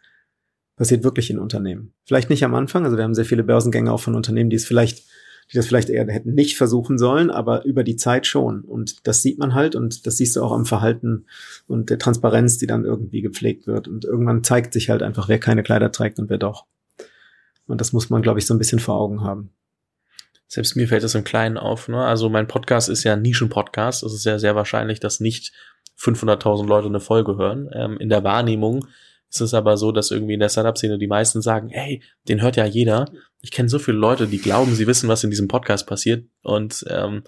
passiert wirklich in Unternehmen. Vielleicht nicht am Anfang, also wir haben sehr viele Börsengänge auch von Unternehmen, die es vielleicht, die das vielleicht eher hätten nicht versuchen sollen, aber über die Zeit schon. Und das sieht man halt und das siehst du auch am Verhalten und der Transparenz, die dann irgendwie gepflegt wird. Und irgendwann zeigt sich halt einfach, wer keine Kleider trägt und wer doch. Und das muss man, glaube ich, so ein bisschen vor Augen haben. Selbst mir fällt das im Kleinen auf. Ne? Also mein Podcast ist ja ein Nischen-Podcast. Es ist ja sehr wahrscheinlich, dass nicht 500.000 Leute eine Folge hören. Ähm, in der Wahrnehmung es ist aber so, dass irgendwie in der Startup-Szene die meisten sagen, hey, den hört ja jeder. Ich kenne so viele Leute, die glauben, sie wissen, was in diesem Podcast passiert und ähm,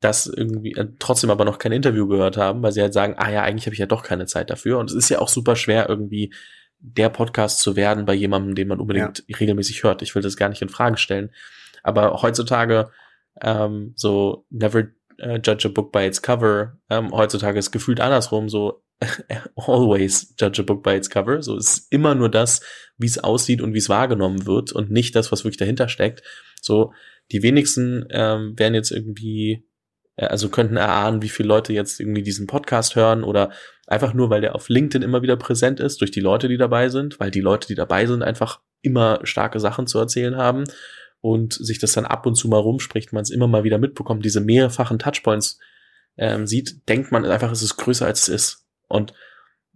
das irgendwie äh, trotzdem aber noch kein Interview gehört haben, weil sie halt sagen, ah ja, eigentlich habe ich ja doch keine Zeit dafür. Und es ist ja auch super schwer, irgendwie der Podcast zu werden bei jemandem, den man unbedingt ja. regelmäßig hört. Ich will das gar nicht in Frage stellen. Aber heutzutage ähm, so never uh, judge a book by its cover. Ähm, heutzutage ist gefühlt andersrum. So always judge a book by its cover. So ist immer nur das, wie es aussieht und wie es wahrgenommen wird und nicht das, was wirklich dahinter steckt. So die wenigsten ähm, werden jetzt irgendwie, äh, also könnten erahnen, wie viele Leute jetzt irgendwie diesen Podcast hören oder einfach nur, weil der auf LinkedIn immer wieder präsent ist durch die Leute, die dabei sind, weil die Leute, die dabei sind, einfach immer starke Sachen zu erzählen haben und sich das dann ab und zu mal rumspricht, man es immer mal wieder mitbekommt, diese mehrfachen Touchpoints ähm, sieht, denkt man einfach, es ist größer als es ist. Und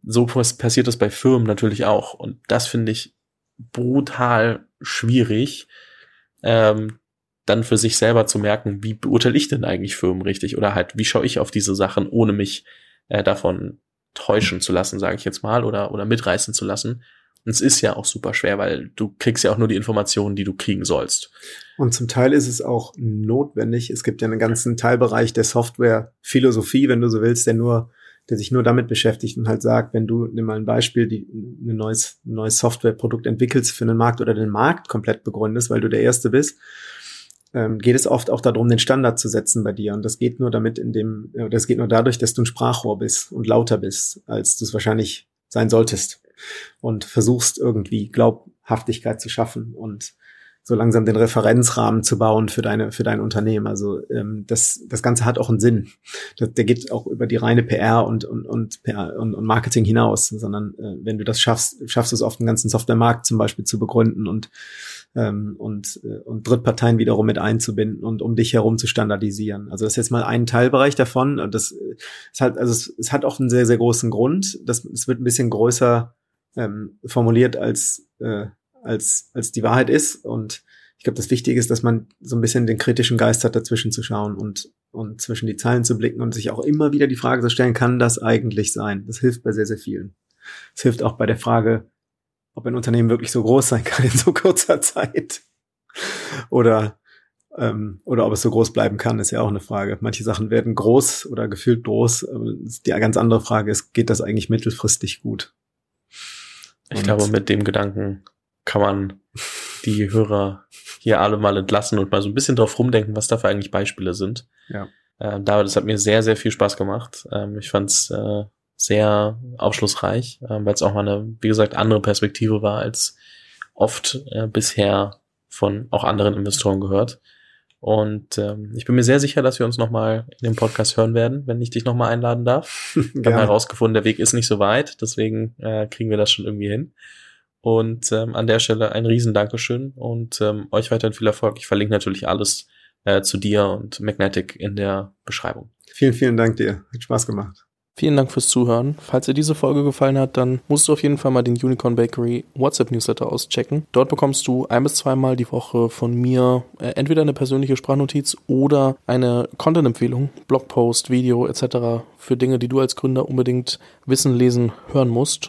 so passiert das bei Firmen natürlich auch. Und das finde ich brutal schwierig, ähm, dann für sich selber zu merken, wie beurteile ich denn eigentlich Firmen richtig? Oder halt, wie schaue ich auf diese Sachen, ohne mich äh, davon täuschen zu lassen, sage ich jetzt mal, oder, oder mitreißen zu lassen. Und es ist ja auch super schwer, weil du kriegst ja auch nur die Informationen, die du kriegen sollst. Und zum Teil ist es auch notwendig. Es gibt ja einen ganzen Teilbereich der Software-Philosophie, wenn du so willst, der nur der sich nur damit beschäftigt und halt sagt, wenn du, nimm mal ein Beispiel, die, ein neues, ein neues Softwareprodukt entwickelst für einen Markt oder den Markt komplett begründest, weil du der Erste bist, ähm, geht es oft auch darum, den Standard zu setzen bei dir. Und das geht nur damit in dem, das geht nur dadurch, dass du ein Sprachrohr bist und lauter bist, als du es wahrscheinlich sein solltest. Und versuchst irgendwie Glaubhaftigkeit zu schaffen und so langsam den Referenzrahmen zu bauen für deine für dein Unternehmen. Also ähm, das das Ganze hat auch einen Sinn. Das, der geht auch über die reine PR und und und, PR und, und Marketing hinaus, sondern äh, wenn du das schaffst, schaffst du es auf den ganzen Softwaremarkt zum Beispiel zu begründen und ähm, und äh, und Drittparteien wiederum mit einzubinden und um dich herum zu standardisieren. Also das ist jetzt mal ein Teilbereich davon. Und das ist halt also es, es hat auch einen sehr sehr großen Grund. Das es wird ein bisschen größer ähm, formuliert als äh, als, als die Wahrheit ist. Und ich glaube, das Wichtige ist, dass man so ein bisschen den kritischen Geist hat, dazwischen zu schauen und, und zwischen die Zeilen zu blicken und sich auch immer wieder die Frage zu stellen, kann das eigentlich sein? Das hilft bei sehr, sehr vielen. Es hilft auch bei der Frage, ob ein Unternehmen wirklich so groß sein kann in so kurzer Zeit. Oder, ähm, oder ob es so groß bleiben kann, ist ja auch eine Frage. Manche Sachen werden groß oder gefühlt groß. Die ganz andere Frage ist, geht das eigentlich mittelfristig gut? Ich Und glaube, mit dem Gedanken kann man die Hörer hier alle mal entlassen und mal so ein bisschen drauf rumdenken, was da für eigentlich Beispiele sind. Ja. Ähm, David, das hat mir sehr, sehr viel Spaß gemacht. Ähm, ich fand's äh, sehr aufschlussreich, äh, weil es auch mal eine, wie gesagt, andere Perspektive war als oft äh, bisher von auch anderen Investoren gehört. Und ähm, ich bin mir sehr sicher, dass wir uns nochmal in dem Podcast hören werden, wenn ich dich nochmal einladen darf. Wir haben herausgefunden, der Weg ist nicht so weit, deswegen äh, kriegen wir das schon irgendwie hin. Und ähm, an der Stelle ein riesen Dankeschön und ähm, euch weiterhin viel Erfolg. Ich verlinke natürlich alles äh, zu dir und Magnetic in der Beschreibung. Vielen, vielen Dank dir. Hat Spaß gemacht. Vielen Dank fürs Zuhören. Falls dir diese Folge gefallen hat, dann musst du auf jeden Fall mal den Unicorn Bakery WhatsApp Newsletter auschecken. Dort bekommst du ein bis zweimal die Woche von mir äh, entweder eine persönliche Sprachnotiz oder eine Content-Empfehlung, Blogpost, Video etc. für Dinge, die du als Gründer unbedingt wissen, lesen, hören musst.